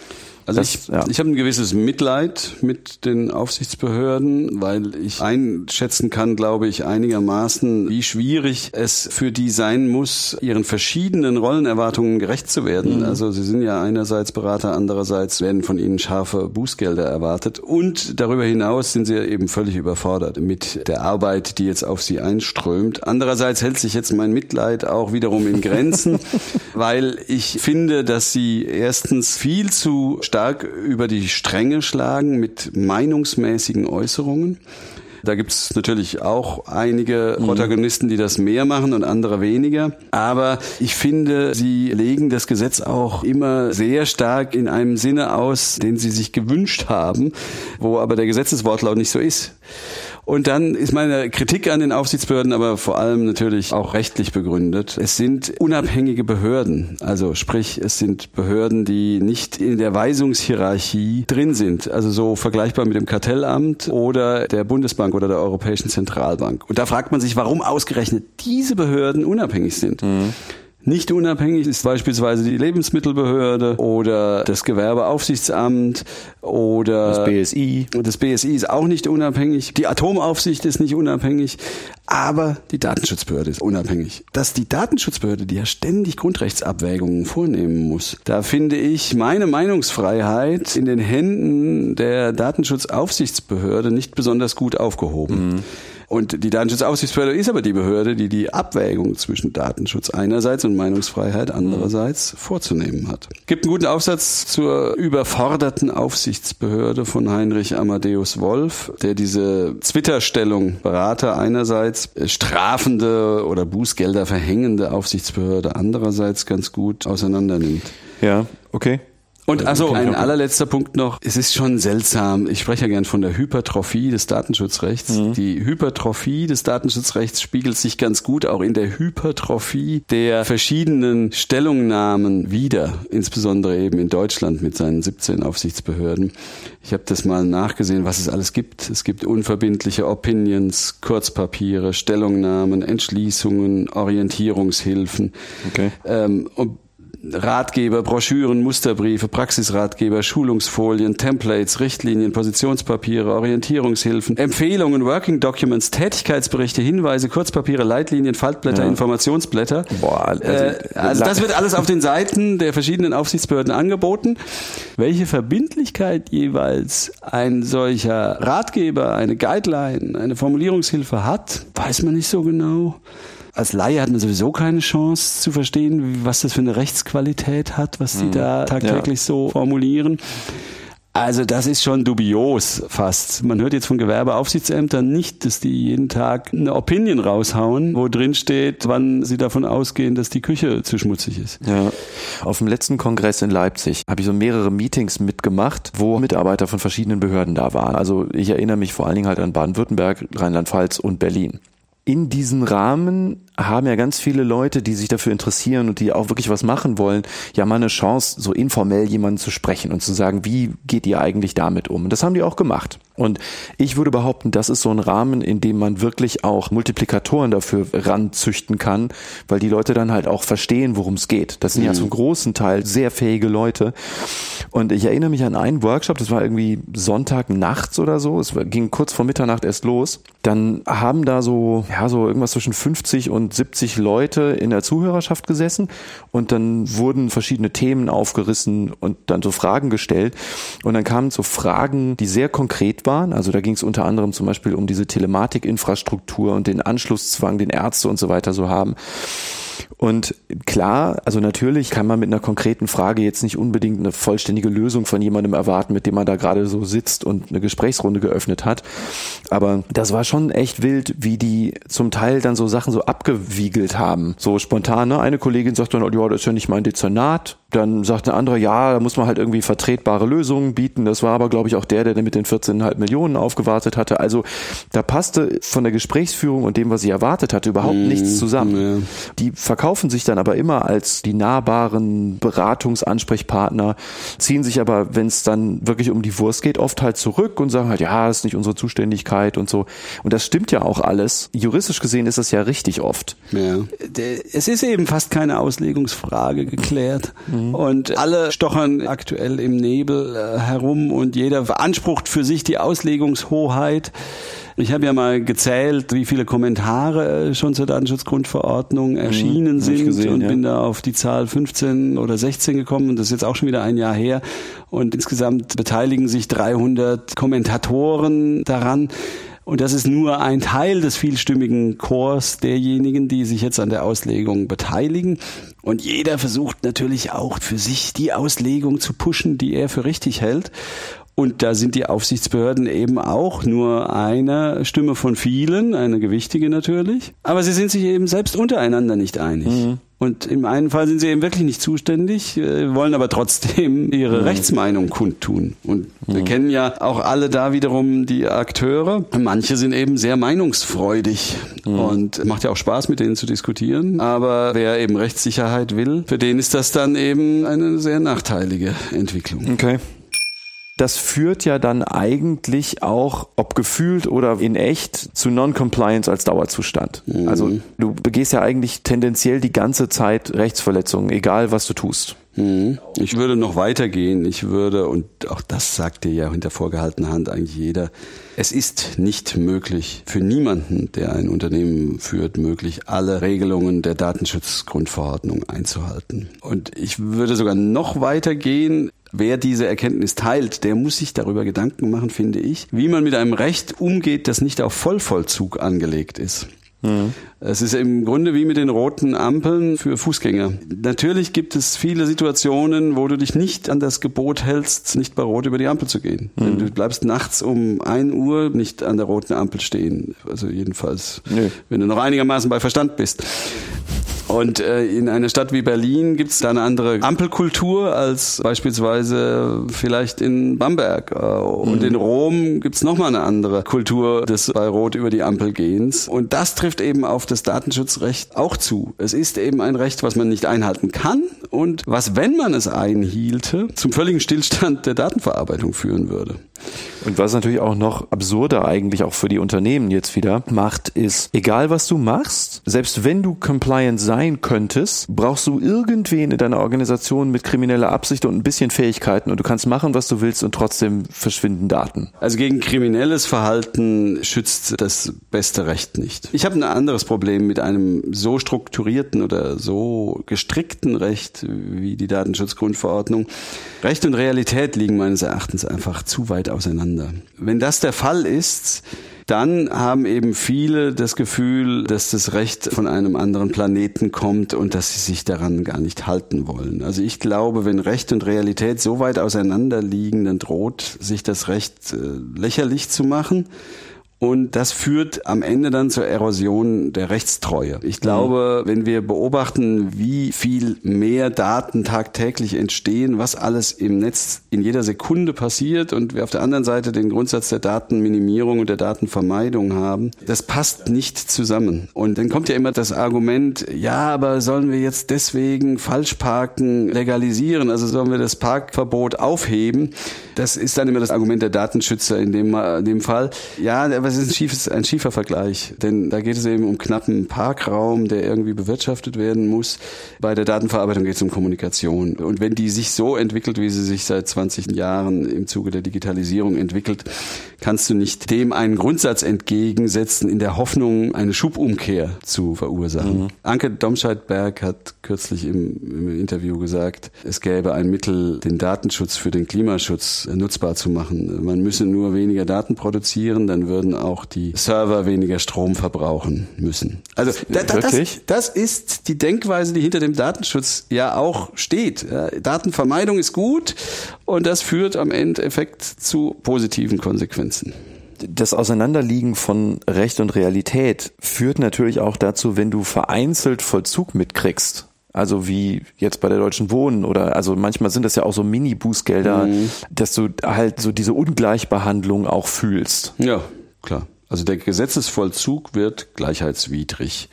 Also das, ich, ja. ich habe ein gewisses Mitleid mit den Aufsichtsbehörden, weil ich einschätzen kann, glaube ich, einigermaßen, wie schwierig es für die sein muss, ihren verschiedenen Rollenerwartungen gerecht zu werden. Mhm. Also sie sind ja einerseits Berater, andererseits werden von ihnen scharfe Bußgelder erwartet und darüber hinaus sind sie eben völlig überfordert mit der Arbeit, die jetzt auf sie einströmt. Andererseits hält sich jetzt mein Mitleid auch wiederum in Grenzen, weil ich finde, dass sie erstens viel zu stark über die Stränge schlagen mit meinungsmäßigen Äußerungen. Da gibt es natürlich auch einige mhm. Protagonisten, die das mehr machen und andere weniger. Aber ich finde, sie legen das Gesetz auch immer sehr stark in einem Sinne aus, den sie sich gewünscht haben, wo aber der Gesetzeswortlaut nicht so ist. Und dann ist meine Kritik an den Aufsichtsbehörden aber vor allem natürlich auch rechtlich begründet. Es sind unabhängige Behörden. Also sprich, es sind Behörden, die nicht in der Weisungshierarchie drin sind. Also so vergleichbar mit dem Kartellamt oder der Bundesbank oder der Europäischen Zentralbank. Und da fragt man sich, warum ausgerechnet diese Behörden unabhängig sind. Mhm. Nicht unabhängig ist beispielsweise die Lebensmittelbehörde oder das Gewerbeaufsichtsamt oder das BSI. Das BSI ist auch nicht unabhängig. Die Atomaufsicht ist nicht unabhängig. Aber die Datenschutzbehörde ist unabhängig. Dass die Datenschutzbehörde, die ja ständig Grundrechtsabwägungen vornehmen muss, da finde ich meine Meinungsfreiheit in den Händen der Datenschutzaufsichtsbehörde nicht besonders gut aufgehoben. Mhm. Und die Datenschutzaufsichtsbehörde ist aber die Behörde, die die Abwägung zwischen Datenschutz einerseits und Meinungsfreiheit andererseits vorzunehmen hat. Gibt einen guten Aufsatz zur überforderten Aufsichtsbehörde von Heinrich Amadeus Wolf, der diese Twitter-Stellung Berater einerseits, strafende oder Bußgelder verhängende Aufsichtsbehörde andererseits ganz gut auseinandernimmt. Ja, okay. Und also ein allerletzter Punkt noch. Es ist schon seltsam. Ich spreche ja gern von der Hypertrophie des Datenschutzrechts. Mhm. Die Hypertrophie des Datenschutzrechts spiegelt sich ganz gut auch in der Hypertrophie der verschiedenen Stellungnahmen wieder. Insbesondere eben in Deutschland mit seinen 17 Aufsichtsbehörden. Ich habe das mal nachgesehen, was es alles gibt. Es gibt unverbindliche Opinions, Kurzpapiere, Stellungnahmen, Entschließungen, Orientierungshilfen. Okay. Ähm, und Ratgeber, Broschüren, Musterbriefe, Praxisratgeber, Schulungsfolien, Templates, Richtlinien, Positionspapiere, Orientierungshilfen, Empfehlungen, Working Documents, Tätigkeitsberichte, Hinweise, Kurzpapiere, Leitlinien, Faltblätter, ja. Informationsblätter. Boah, also, äh, also das wird alles auf den Seiten der verschiedenen Aufsichtsbehörden angeboten. Welche Verbindlichkeit jeweils ein solcher Ratgeber, eine Guideline, eine Formulierungshilfe hat, weiß man nicht so genau als Laie hat man sowieso keine Chance zu verstehen, was das für eine Rechtsqualität hat, was sie mhm. da tagtäglich ja. so formulieren. Also das ist schon dubios fast. Man hört jetzt von Gewerbeaufsichtsämtern nicht, dass die jeden Tag eine Opinion raushauen, wo drin steht, wann sie davon ausgehen, dass die Küche zu schmutzig ist. Ja. Auf dem letzten Kongress in Leipzig habe ich so mehrere Meetings mitgemacht, wo Mitarbeiter von verschiedenen Behörden da waren. Also ich erinnere mich vor allen Dingen halt an Baden-Württemberg, Rheinland-Pfalz und Berlin in diesen Rahmen haben ja ganz viele Leute, die sich dafür interessieren und die auch wirklich was machen wollen, ja mal eine Chance, so informell jemanden zu sprechen und zu sagen, wie geht ihr eigentlich damit um? Und das haben die auch gemacht. Und ich würde behaupten, das ist so ein Rahmen, in dem man wirklich auch Multiplikatoren dafür ranzüchten kann, weil die Leute dann halt auch verstehen, worum es geht. Das sind mhm. ja zum großen Teil sehr fähige Leute. Und ich erinnere mich an einen Workshop, das war irgendwie Sonntag nachts oder so. Es ging kurz vor Mitternacht erst los. Dann haben da so, ja, so irgendwas zwischen 50 und 70 Leute in der Zuhörerschaft gesessen und dann wurden verschiedene Themen aufgerissen und dann so Fragen gestellt. Und dann kamen so Fragen, die sehr konkret waren. Also da ging es unter anderem zum Beispiel um diese Telematikinfrastruktur und den Anschlusszwang, den Ärzte und so weiter so haben. Und klar, also natürlich kann man mit einer konkreten Frage jetzt nicht unbedingt eine vollständige Lösung von jemandem erwarten, mit dem man da gerade so sitzt und eine Gesprächsrunde geöffnet hat. Aber das war schon echt wild, wie die zum Teil dann so Sachen so abgewiegelt haben. So spontan, ne? Eine Kollegin sagt dann, oh, ja, das ist ja nicht mein Dezernat. Dann sagt eine andere, ja, da muss man halt irgendwie vertretbare Lösungen bieten. Das war aber, glaube ich, auch der, der mit den 14,5 Millionen aufgewartet hatte. Also da passte von der Gesprächsführung und dem, was sie erwartet hatte, überhaupt mmh, nichts zusammen. Ja. Die verkaufen sich dann aber immer als die nahbaren Beratungsansprechpartner, ziehen sich aber, wenn es dann wirklich um die Wurst geht, oft halt zurück und sagen halt, ja, das ist nicht unsere Zuständigkeit und so. Und das stimmt ja auch alles. Juristisch gesehen ist das ja richtig oft. Ja. Es ist eben fast keine Auslegungsfrage geklärt. Mhm. Und alle stochern aktuell im Nebel äh, herum und jeder beansprucht für sich die Auslegungshoheit. Ich habe ja mal gezählt, wie viele Kommentare äh, schon zur Datenschutzgrundverordnung mhm. erschienen mhm, sind gesehen, und ja. bin da auf die Zahl 15 oder 16 gekommen und das ist jetzt auch schon wieder ein Jahr her. Und insgesamt beteiligen sich 300 Kommentatoren daran. Und das ist nur ein Teil des vielstimmigen Chors derjenigen, die sich jetzt an der Auslegung beteiligen. Und jeder versucht natürlich auch für sich die Auslegung zu pushen, die er für richtig hält. Und da sind die Aufsichtsbehörden eben auch nur eine Stimme von vielen, eine gewichtige natürlich. Aber sie sind sich eben selbst untereinander nicht einig. Mhm. Und im einen Fall sind sie eben wirklich nicht zuständig, äh, wollen aber trotzdem ihre mhm. Rechtsmeinung kundtun. Und mhm. wir kennen ja auch alle da wiederum die Akteure. Manche sind eben sehr meinungsfreudig mhm. und macht ja auch Spaß, mit denen zu diskutieren. Aber wer eben Rechtssicherheit will, für den ist das dann eben eine sehr nachteilige Entwicklung. Okay. Das führt ja dann eigentlich auch, ob gefühlt oder in echt, zu Non-Compliance als Dauerzustand. Mhm. Also du begehst ja eigentlich tendenziell die ganze Zeit Rechtsverletzungen, egal was du tust. Mhm. Ich würde noch weitergehen. Ich würde, und auch das sagt dir ja hinter vorgehaltener Hand eigentlich jeder, es ist nicht möglich, für niemanden, der ein Unternehmen führt, möglich, alle Regelungen der Datenschutzgrundverordnung einzuhalten. Und ich würde sogar noch weitergehen wer diese Erkenntnis teilt, der muss sich darüber Gedanken machen, finde ich, wie man mit einem Recht umgeht, das nicht auf Vollvollzug angelegt ist. Mhm. Es ist im Grunde wie mit den roten Ampeln für Fußgänger. Natürlich gibt es viele Situationen, wo du dich nicht an das Gebot hältst, nicht bei Rot über die Ampel zu gehen. Mhm. Du bleibst nachts um ein Uhr nicht an der roten Ampel stehen. Also jedenfalls, nee. wenn du noch einigermaßen bei Verstand bist. Und äh, in einer Stadt wie Berlin gibt es da eine andere Ampelkultur als beispielsweise vielleicht in Bamberg. Äh, und mhm. in Rom gibt es nochmal eine andere Kultur des bei Rot über die Ampel gehens. Und das trifft eben auf das Datenschutzrecht auch zu. Es ist eben ein Recht, was man nicht einhalten kann und was, wenn man es einhielte, zum völligen Stillstand der Datenverarbeitung führen würde. Und was natürlich auch noch absurder eigentlich auch für die Unternehmen jetzt wieder macht, ist, egal was du machst, selbst wenn du compliant sein könntest, brauchst du irgendwen in deiner Organisation mit krimineller Absicht und ein bisschen Fähigkeiten und du kannst machen, was du willst und trotzdem verschwinden Daten. Also gegen kriminelles Verhalten schützt das beste Recht nicht. Ich habe ein anderes Problem mit einem so strukturierten oder so gestrickten Recht wie die Datenschutzgrundverordnung. Recht und Realität liegen meines Erachtens einfach zu weit auseinander. Wenn das der Fall ist, dann haben eben viele das Gefühl, dass das Recht von einem anderen Planeten kommt und dass sie sich daran gar nicht halten wollen. Also ich glaube, wenn Recht und Realität so weit auseinander liegen, dann droht sich das Recht äh, lächerlich zu machen. Und das führt am Ende dann zur Erosion der Rechtstreue. Ich glaube, mhm. wenn wir beobachten, wie viel mehr Daten tagtäglich entstehen, was alles im Netz in jeder Sekunde passiert und wir auf der anderen Seite den Grundsatz der Datenminimierung und der Datenvermeidung haben, das passt nicht zusammen. Und dann kommt ja immer das Argument, ja, aber sollen wir jetzt deswegen Falschparken legalisieren? Also sollen wir das Parkverbot aufheben? Das ist dann immer das Argument der Datenschützer in dem, in dem Fall. Ja, aber es ist ein, schiefes, ein schiefer Vergleich, denn da geht es eben um knappen Parkraum, der irgendwie bewirtschaftet werden muss. Bei der Datenverarbeitung geht es um Kommunikation. Und wenn die sich so entwickelt, wie sie sich seit 20 Jahren im Zuge der Digitalisierung entwickelt, kannst du nicht dem einen Grundsatz entgegensetzen, in der Hoffnung, eine Schubumkehr zu verursachen. Mhm. Anke Domscheit-Berg hat kürzlich im, im Interview gesagt, es gäbe ein Mittel, den Datenschutz für den Klimaschutz nutzbar zu machen. Man müsse nur weniger Daten produzieren, dann würden auch die Server weniger Strom verbrauchen müssen. Also da, da, das, das ist die Denkweise, die hinter dem Datenschutz ja auch steht. Datenvermeidung ist gut und das führt am Endeffekt zu positiven Konsequenzen das Auseinanderliegen von Recht und Realität führt natürlich auch dazu, wenn du vereinzelt Vollzug mitkriegst. Also wie jetzt bei der Deutschen Wohnen oder also manchmal sind das ja auch so Mini-Bußgelder, mhm. dass du halt so diese Ungleichbehandlung auch fühlst. Ja, klar. Also der Gesetzesvollzug wird gleichheitswidrig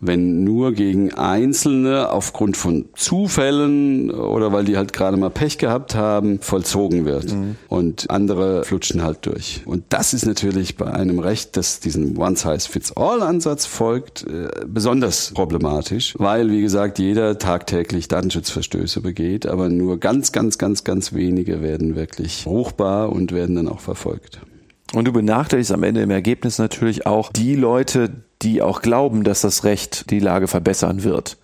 wenn nur gegen Einzelne aufgrund von Zufällen oder weil die halt gerade mal Pech gehabt haben, vollzogen wird. Mhm. Und andere flutschen halt durch. Und das ist natürlich bei einem Recht, das diesen One-Size-Fits-All-Ansatz folgt, äh, besonders problematisch, weil, wie gesagt, jeder tagtäglich Datenschutzverstöße begeht, aber nur ganz, ganz, ganz, ganz wenige werden wirklich ruchbar und werden dann auch verfolgt. Und du benachteiligst am Ende im Ergebnis natürlich auch die Leute, die auch glauben, dass das Recht die Lage verbessern wird.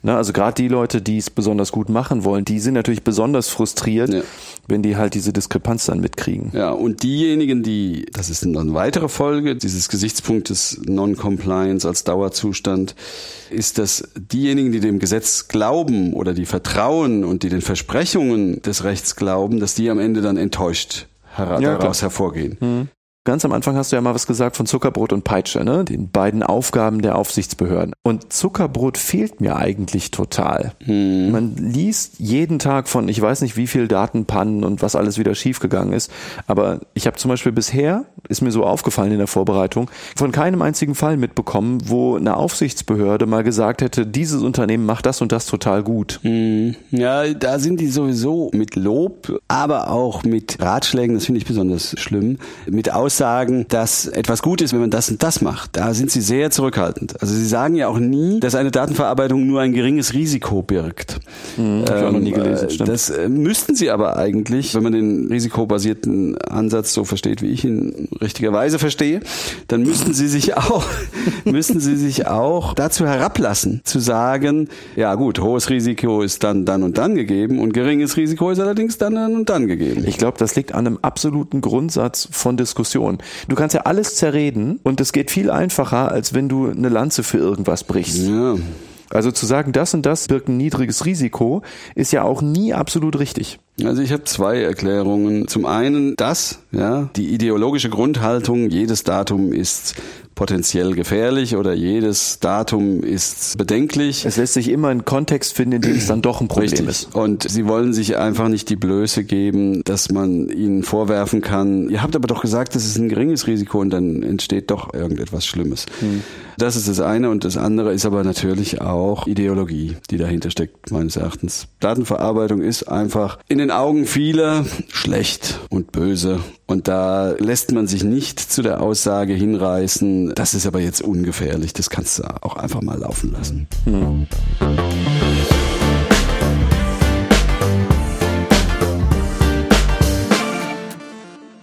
Ne, also gerade die Leute, die es besonders gut machen wollen, die sind natürlich besonders frustriert, ja. wenn die halt diese Diskrepanz dann mitkriegen. Ja, und diejenigen, die, das ist eine weitere Folge dieses Gesichtspunktes Non-Compliance als Dauerzustand, ist, dass diejenigen, die dem Gesetz glauben oder die vertrauen und die den Versprechungen des Rechts glauben, dass die am Ende dann enttäuscht ja, daraus hervorgehen. Mhm. Ganz am Anfang hast du ja mal was gesagt von Zuckerbrot und Peitsche, ne? Den beiden Aufgaben der Aufsichtsbehörden. Und Zuckerbrot fehlt mir eigentlich total. Hm. Man liest jeden Tag von, ich weiß nicht wie viel Datenpannen und was alles wieder schiefgegangen ist. Aber ich habe zum Beispiel bisher, ist mir so aufgefallen in der Vorbereitung, von keinem einzigen Fall mitbekommen, wo eine Aufsichtsbehörde mal gesagt hätte, dieses Unternehmen macht das und das total gut. Hm. Ja, da sind die sowieso mit Lob, aber auch mit Ratschlägen, das finde ich besonders schlimm, mit Aus sagen, dass etwas gut ist, wenn man das und das macht. Da sind sie sehr zurückhaltend. Also sie sagen ja auch nie, dass eine Datenverarbeitung nur ein geringes Risiko birgt. Mhm, ähm, ich noch nie gelesen, stimmt. Das äh, müssten sie aber eigentlich, wenn man den risikobasierten Ansatz so versteht, wie ich ihn richtigerweise verstehe, dann müssten sie sich auch, müssten sie sich auch dazu herablassen, zu sagen, ja gut, hohes Risiko ist dann, dann und dann gegeben und geringes Risiko ist allerdings dann, dann und dann gegeben. Ich glaube, das liegt an einem absoluten Grundsatz von Diskussion. Diskussion. Du kannst ja alles zerreden und es geht viel einfacher, als wenn du eine Lanze für irgendwas brichst. Ja. Also zu sagen, das und das birgt ein niedriges Risiko, ist ja auch nie absolut richtig. Also ich habe zwei Erklärungen. Zum einen das, ja, die ideologische Grundhaltung, jedes Datum ist potenziell gefährlich oder jedes Datum ist bedenklich. Es lässt sich immer einen Kontext finden, in dem es dann doch ein Problem Richtig. ist. Und sie wollen sich einfach nicht die Blöße geben, dass man ihnen vorwerfen kann, ihr habt aber doch gesagt, das ist ein geringes Risiko und dann entsteht doch irgendetwas Schlimmes. Hm. Das ist das eine und das andere ist aber natürlich auch Ideologie, die dahinter steckt, meines Erachtens. Datenverarbeitung ist einfach in den Augen vieler schlecht und böse und da lässt man sich nicht zu der Aussage hinreißen, das ist aber jetzt ungefährlich, das kannst du auch einfach mal laufen lassen. Mhm.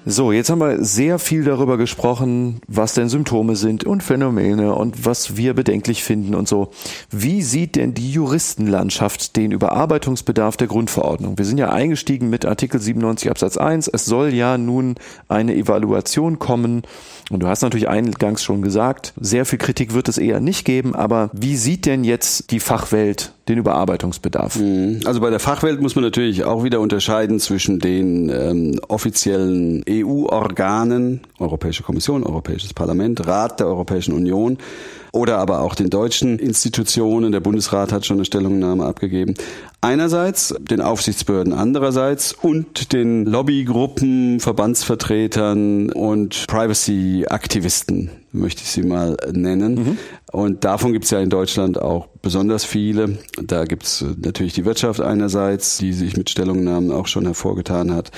So, jetzt haben wir sehr viel darüber gesprochen, was denn Symptome sind und Phänomene und was wir bedenklich finden und so. Wie sieht denn die Juristenlandschaft den Überarbeitungsbedarf der Grundverordnung? Wir sind ja eingestiegen mit Artikel 97 Absatz 1. Es soll ja nun eine Evaluation kommen. Und du hast natürlich eingangs schon gesagt, sehr viel Kritik wird es eher nicht geben, aber wie sieht denn jetzt die Fachwelt den Überarbeitungsbedarf? Mhm. Also bei der Fachwelt muss man natürlich auch wieder unterscheiden zwischen den ähm, offiziellen EU-Organen, Europäische Kommission, Europäisches Parlament, Rat der Europäischen Union oder aber auch den deutschen Institutionen. Der Bundesrat hat schon eine Stellungnahme abgegeben. Einerseits den Aufsichtsbehörden andererseits und den Lobbygruppen, Verbandsvertretern und Privacy-Aktivisten, möchte ich sie mal nennen. Mhm. Und davon gibt es ja in Deutschland auch besonders viele. Da gibt es natürlich die Wirtschaft einerseits, die sich mit Stellungnahmen auch schon hervorgetan hat,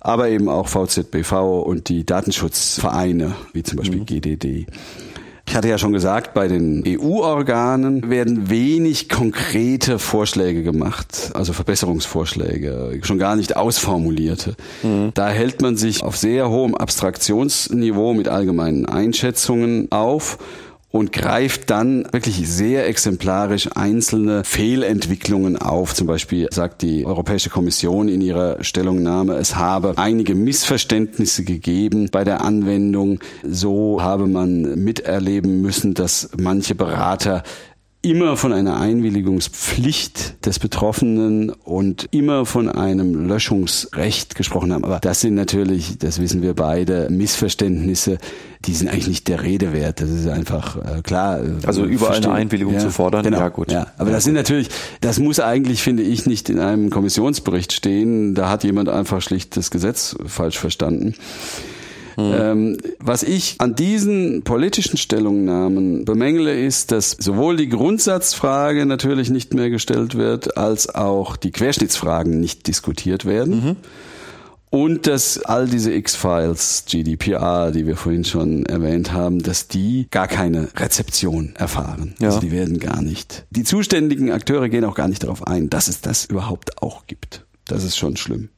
aber eben auch VZBV und die Datenschutzvereine, wie zum Beispiel mhm. GDD. Ich hatte ja schon gesagt, bei den EU-Organen werden wenig konkrete Vorschläge gemacht, also Verbesserungsvorschläge, schon gar nicht ausformulierte. Mhm. Da hält man sich auf sehr hohem Abstraktionsniveau mit allgemeinen Einschätzungen auf und greift dann wirklich sehr exemplarisch einzelne Fehlentwicklungen auf. Zum Beispiel sagt die Europäische Kommission in ihrer Stellungnahme, es habe einige Missverständnisse gegeben bei der Anwendung. So habe man miterleben müssen, dass manche Berater immer von einer Einwilligungspflicht des Betroffenen und immer von einem Löschungsrecht gesprochen haben. Aber das sind natürlich, das wissen wir beide, Missverständnisse, die sind eigentlich nicht der Rede wert. Das ist einfach äh, klar. Äh, also überall eine Einwilligung ja, zu fordern, genau, ja gut. Ja, aber ja, das sind natürlich, das muss eigentlich, finde ich, nicht in einem Kommissionsbericht stehen. Da hat jemand einfach schlicht das Gesetz falsch verstanden. Mhm. Ähm, was ich an diesen politischen Stellungnahmen bemängele, ist, dass sowohl die Grundsatzfrage natürlich nicht mehr gestellt wird, als auch die Querschnittsfragen nicht diskutiert werden. Mhm. Und dass all diese X-Files, GDPR, die wir vorhin schon erwähnt haben, dass die gar keine Rezeption erfahren. Ja. Also die werden gar nicht. Die zuständigen Akteure gehen auch gar nicht darauf ein, dass es das überhaupt auch gibt. Das ist schon schlimm.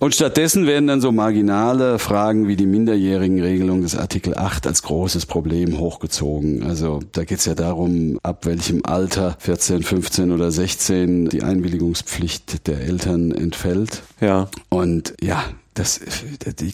Und stattdessen werden dann so marginale Fragen wie die Minderjährigenregelung des Artikel 8 als großes Problem hochgezogen. Also da geht es ja darum, ab welchem Alter 14, 15 oder 16 die Einwilligungspflicht der Eltern entfällt. Ja. Und ja, das,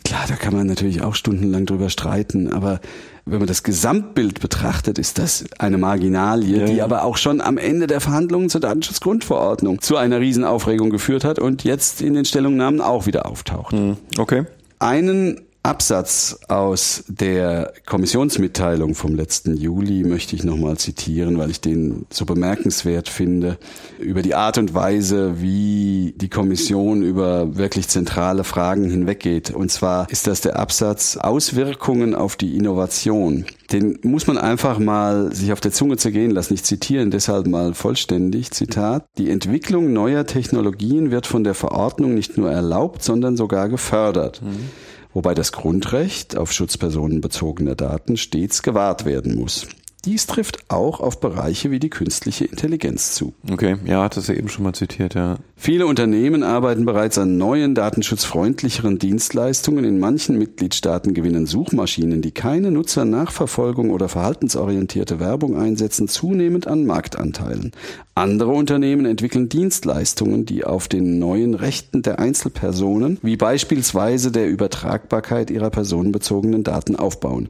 klar, da kann man natürlich auch stundenlang drüber streiten, aber wenn man das Gesamtbild betrachtet, ist das eine Marginalie, ja. die aber auch schon am Ende der Verhandlungen zur Datenschutzgrundverordnung zu einer Riesenaufregung geführt hat und jetzt in den Stellungnahmen auch wieder auftaucht. Hm, okay. Einen Absatz aus der Kommissionsmitteilung vom letzten Juli möchte ich nochmal zitieren, weil ich den so bemerkenswert finde, über die Art und Weise, wie die Kommission über wirklich zentrale Fragen hinweggeht. Und zwar ist das der Absatz Auswirkungen auf die Innovation. Den muss man einfach mal sich auf der Zunge zergehen lassen. Ich zitiere deshalb mal vollständig. Zitat. Die Entwicklung neuer Technologien wird von der Verordnung nicht nur erlaubt, sondern sogar gefördert. Mhm wobei das Grundrecht auf Schutz personenbezogener Daten stets gewahrt werden muss. Dies trifft auch auf Bereiche wie die künstliche Intelligenz zu. Okay, ja, hat das ja eben schon mal zitiert, ja. Viele Unternehmen arbeiten bereits an neuen datenschutzfreundlicheren Dienstleistungen. In manchen Mitgliedstaaten gewinnen Suchmaschinen, die keine Nutzernachverfolgung oder verhaltensorientierte Werbung einsetzen, zunehmend an Marktanteilen. Andere Unternehmen entwickeln Dienstleistungen, die auf den neuen Rechten der Einzelpersonen, wie beispielsweise der Übertragbarkeit ihrer personenbezogenen Daten aufbauen.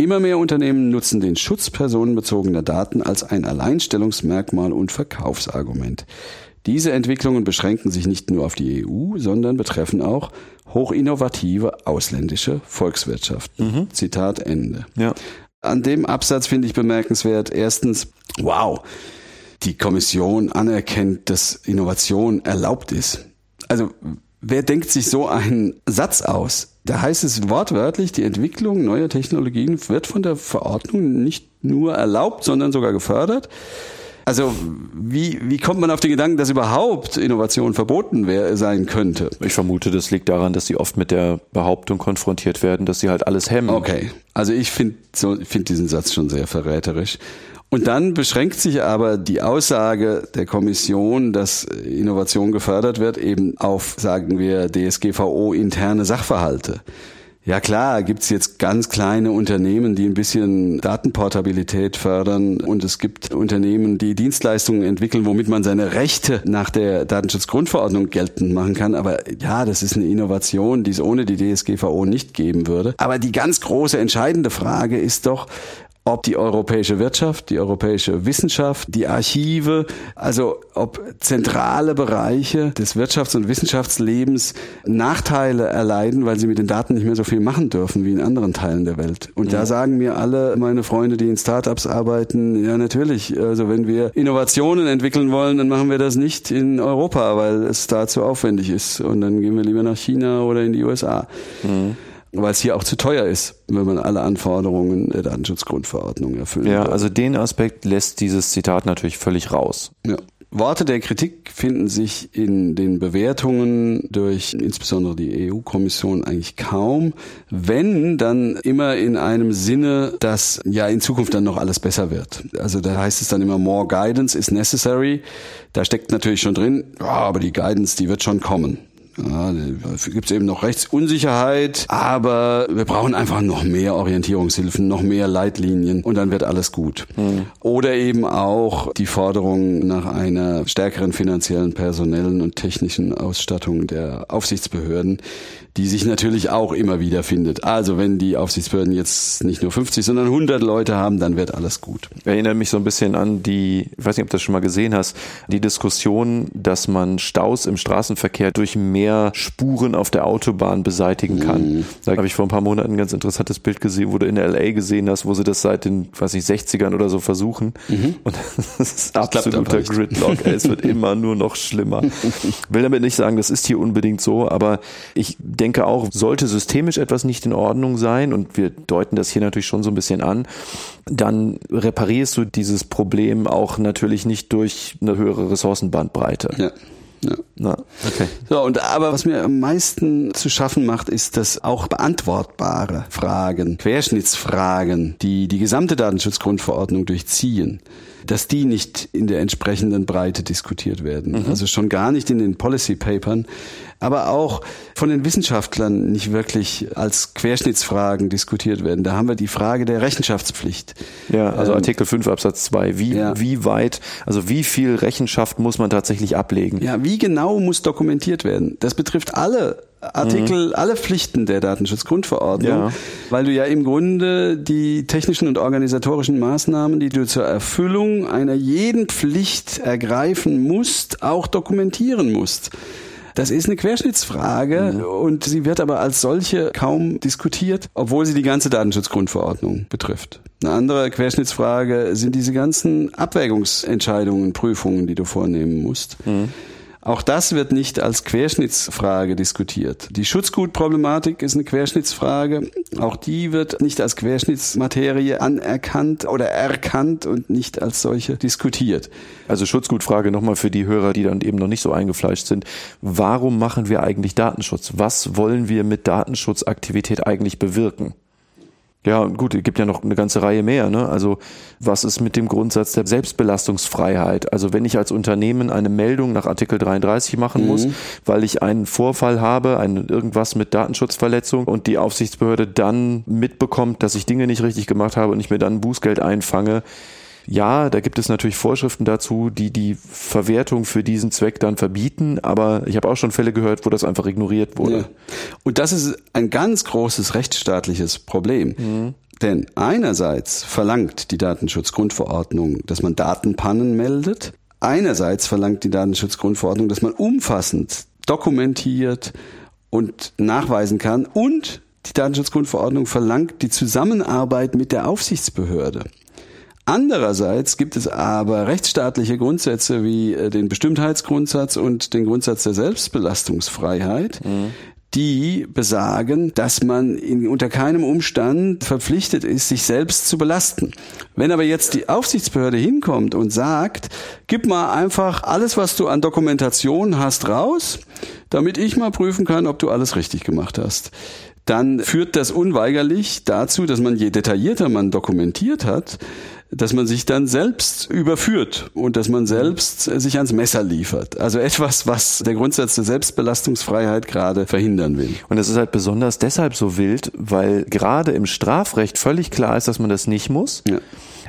Immer mehr Unternehmen nutzen den Schutz personenbezogener Daten als ein Alleinstellungsmerkmal und Verkaufsargument. Diese Entwicklungen beschränken sich nicht nur auf die EU, sondern betreffen auch hochinnovative ausländische Volkswirtschaften. Mhm. Zitat Ende. Ja. An dem Absatz finde ich bemerkenswert, erstens, wow, die Kommission anerkennt, dass Innovation erlaubt ist. Also wer denkt sich so einen Satz aus? Da heißt es wortwörtlich, die Entwicklung neuer Technologien wird von der Verordnung nicht nur erlaubt, sondern sogar gefördert. Also wie, wie kommt man auf den Gedanken, dass überhaupt Innovation verboten wär, sein könnte? Ich vermute, das liegt daran, dass sie oft mit der Behauptung konfrontiert werden, dass sie halt alles hemmen. Okay, also ich finde so, find diesen Satz schon sehr verräterisch. Und dann beschränkt sich aber die Aussage der Kommission, dass Innovation gefördert wird, eben auf, sagen wir, DSGVO interne Sachverhalte. Ja klar, gibt's jetzt ganz kleine Unternehmen, die ein bisschen Datenportabilität fördern und es gibt Unternehmen, die Dienstleistungen entwickeln, womit man seine Rechte nach der Datenschutzgrundverordnung geltend machen kann. Aber ja, das ist eine Innovation, die es ohne die DSGVO nicht geben würde. Aber die ganz große entscheidende Frage ist doch, ob die europäische Wirtschaft, die europäische Wissenschaft, die Archive, also ob zentrale Bereiche des Wirtschafts- und Wissenschaftslebens Nachteile erleiden, weil sie mit den Daten nicht mehr so viel machen dürfen wie in anderen Teilen der Welt. Und ja. da sagen mir alle meine Freunde, die in Startups arbeiten, ja natürlich, also wenn wir Innovationen entwickeln wollen, dann machen wir das nicht in Europa, weil es da zu aufwendig ist. Und dann gehen wir lieber nach China oder in die USA. Mhm weil es hier auch zu teuer ist, wenn man alle Anforderungen der Datenschutzgrundverordnung erfüllt. Ja, also den Aspekt lässt dieses Zitat natürlich völlig raus. Ja. Worte der Kritik finden sich in den Bewertungen durch insbesondere die EU-Kommission eigentlich kaum, wenn dann immer in einem Sinne, dass ja in Zukunft dann noch alles besser wird. Also da heißt es dann immer more guidance is necessary. Da steckt natürlich schon drin, ja, aber die Guidance, die wird schon kommen. Ja, gibt es eben noch Rechtsunsicherheit, aber wir brauchen einfach noch mehr Orientierungshilfen, noch mehr Leitlinien und dann wird alles gut. Mhm. Oder eben auch die Forderung nach einer stärkeren finanziellen, personellen und technischen Ausstattung der Aufsichtsbehörden, die sich natürlich auch immer wieder findet. Also wenn die Aufsichtsbehörden jetzt nicht nur 50, sondern 100 Leute haben, dann wird alles gut. Erinnert mich so ein bisschen an die, ich weiß nicht, ob du das schon mal gesehen hast, die Diskussion, dass man Staus im Straßenverkehr durch mehr Spuren auf der Autobahn beseitigen kann. Mhm. Da habe ich vor ein paar Monaten ein ganz interessantes Bild gesehen, wo du in LA gesehen hast, wo sie das seit den, weiß ich, 60ern oder so versuchen. Mhm. Und das ist absoluter Gridlock. es wird immer nur noch schlimmer. Ich will damit nicht sagen, das ist hier unbedingt so, aber ich denke auch, sollte systemisch etwas nicht in Ordnung sein, und wir deuten das hier natürlich schon so ein bisschen an, dann reparierst du dieses Problem auch natürlich nicht durch eine höhere Ressourcenbandbreite. Ja. Ja. Na, okay. So, und aber was mir am meisten zu schaffen macht, ist, dass auch beantwortbare Fragen, Querschnittsfragen, die die gesamte Datenschutzgrundverordnung durchziehen, dass die nicht in der entsprechenden Breite diskutiert werden. Mhm. Also schon gar nicht in den Policy Papern, aber auch von den Wissenschaftlern nicht wirklich als Querschnittsfragen diskutiert werden. Da haben wir die Frage der Rechenschaftspflicht. Ja, also ähm, Artikel 5 Absatz 2. Wie, ja. wie weit, also wie viel Rechenschaft muss man tatsächlich ablegen? Ja, wie genau muss dokumentiert werden? Das betrifft alle Artikel, mhm. alle Pflichten der Datenschutzgrundverordnung, ja. weil du ja im Grunde die technischen und organisatorischen Maßnahmen, die du zur Erfüllung einer jeden Pflicht ergreifen musst, auch dokumentieren musst. Das ist eine Querschnittsfrage mhm. und sie wird aber als solche kaum diskutiert, obwohl sie die ganze Datenschutzgrundverordnung betrifft. Eine andere Querschnittsfrage sind diese ganzen Abwägungsentscheidungen, Prüfungen, die du vornehmen musst. Mhm. Auch das wird nicht als Querschnittsfrage diskutiert. Die Schutzgutproblematik ist eine Querschnittsfrage. Auch die wird nicht als Querschnittsmaterie anerkannt oder erkannt und nicht als solche diskutiert. Also Schutzgutfrage nochmal für die Hörer, die dann eben noch nicht so eingefleischt sind. Warum machen wir eigentlich Datenschutz? Was wollen wir mit Datenschutzaktivität eigentlich bewirken? Ja, gut, es gibt ja noch eine ganze Reihe mehr. Ne? Also was ist mit dem Grundsatz der Selbstbelastungsfreiheit? Also wenn ich als Unternehmen eine Meldung nach Artikel 33 machen mhm. muss, weil ich einen Vorfall habe, ein, irgendwas mit Datenschutzverletzung und die Aufsichtsbehörde dann mitbekommt, dass ich Dinge nicht richtig gemacht habe und ich mir dann Bußgeld einfange, ja, da gibt es natürlich Vorschriften dazu, die die Verwertung für diesen Zweck dann verbieten, aber ich habe auch schon Fälle gehört, wo das einfach ignoriert wurde. Ja. Und das ist ein ganz großes rechtsstaatliches Problem. Mhm. Denn einerseits verlangt die Datenschutzgrundverordnung, dass man Datenpannen meldet. Einerseits verlangt die Datenschutzgrundverordnung, dass man umfassend dokumentiert und nachweisen kann. Und die Datenschutzgrundverordnung verlangt die Zusammenarbeit mit der Aufsichtsbehörde. Andererseits gibt es aber rechtsstaatliche Grundsätze wie äh, den Bestimmtheitsgrundsatz und den Grundsatz der Selbstbelastungsfreiheit, mhm die besagen, dass man in, unter keinem Umstand verpflichtet ist, sich selbst zu belasten. Wenn aber jetzt die Aufsichtsbehörde hinkommt und sagt, gib mal einfach alles, was du an Dokumentation hast, raus, damit ich mal prüfen kann, ob du alles richtig gemacht hast, dann führt das unweigerlich dazu, dass man je detaillierter man dokumentiert hat, dass man sich dann selbst überführt und dass man selbst sich ans Messer liefert. Also etwas, was der Grundsatz der Selbstbelastungsfreiheit gerade verhindern will. Und das ist halt besonders deshalb so wild, weil gerade im Strafrecht völlig klar ist, dass man das nicht muss. Ja.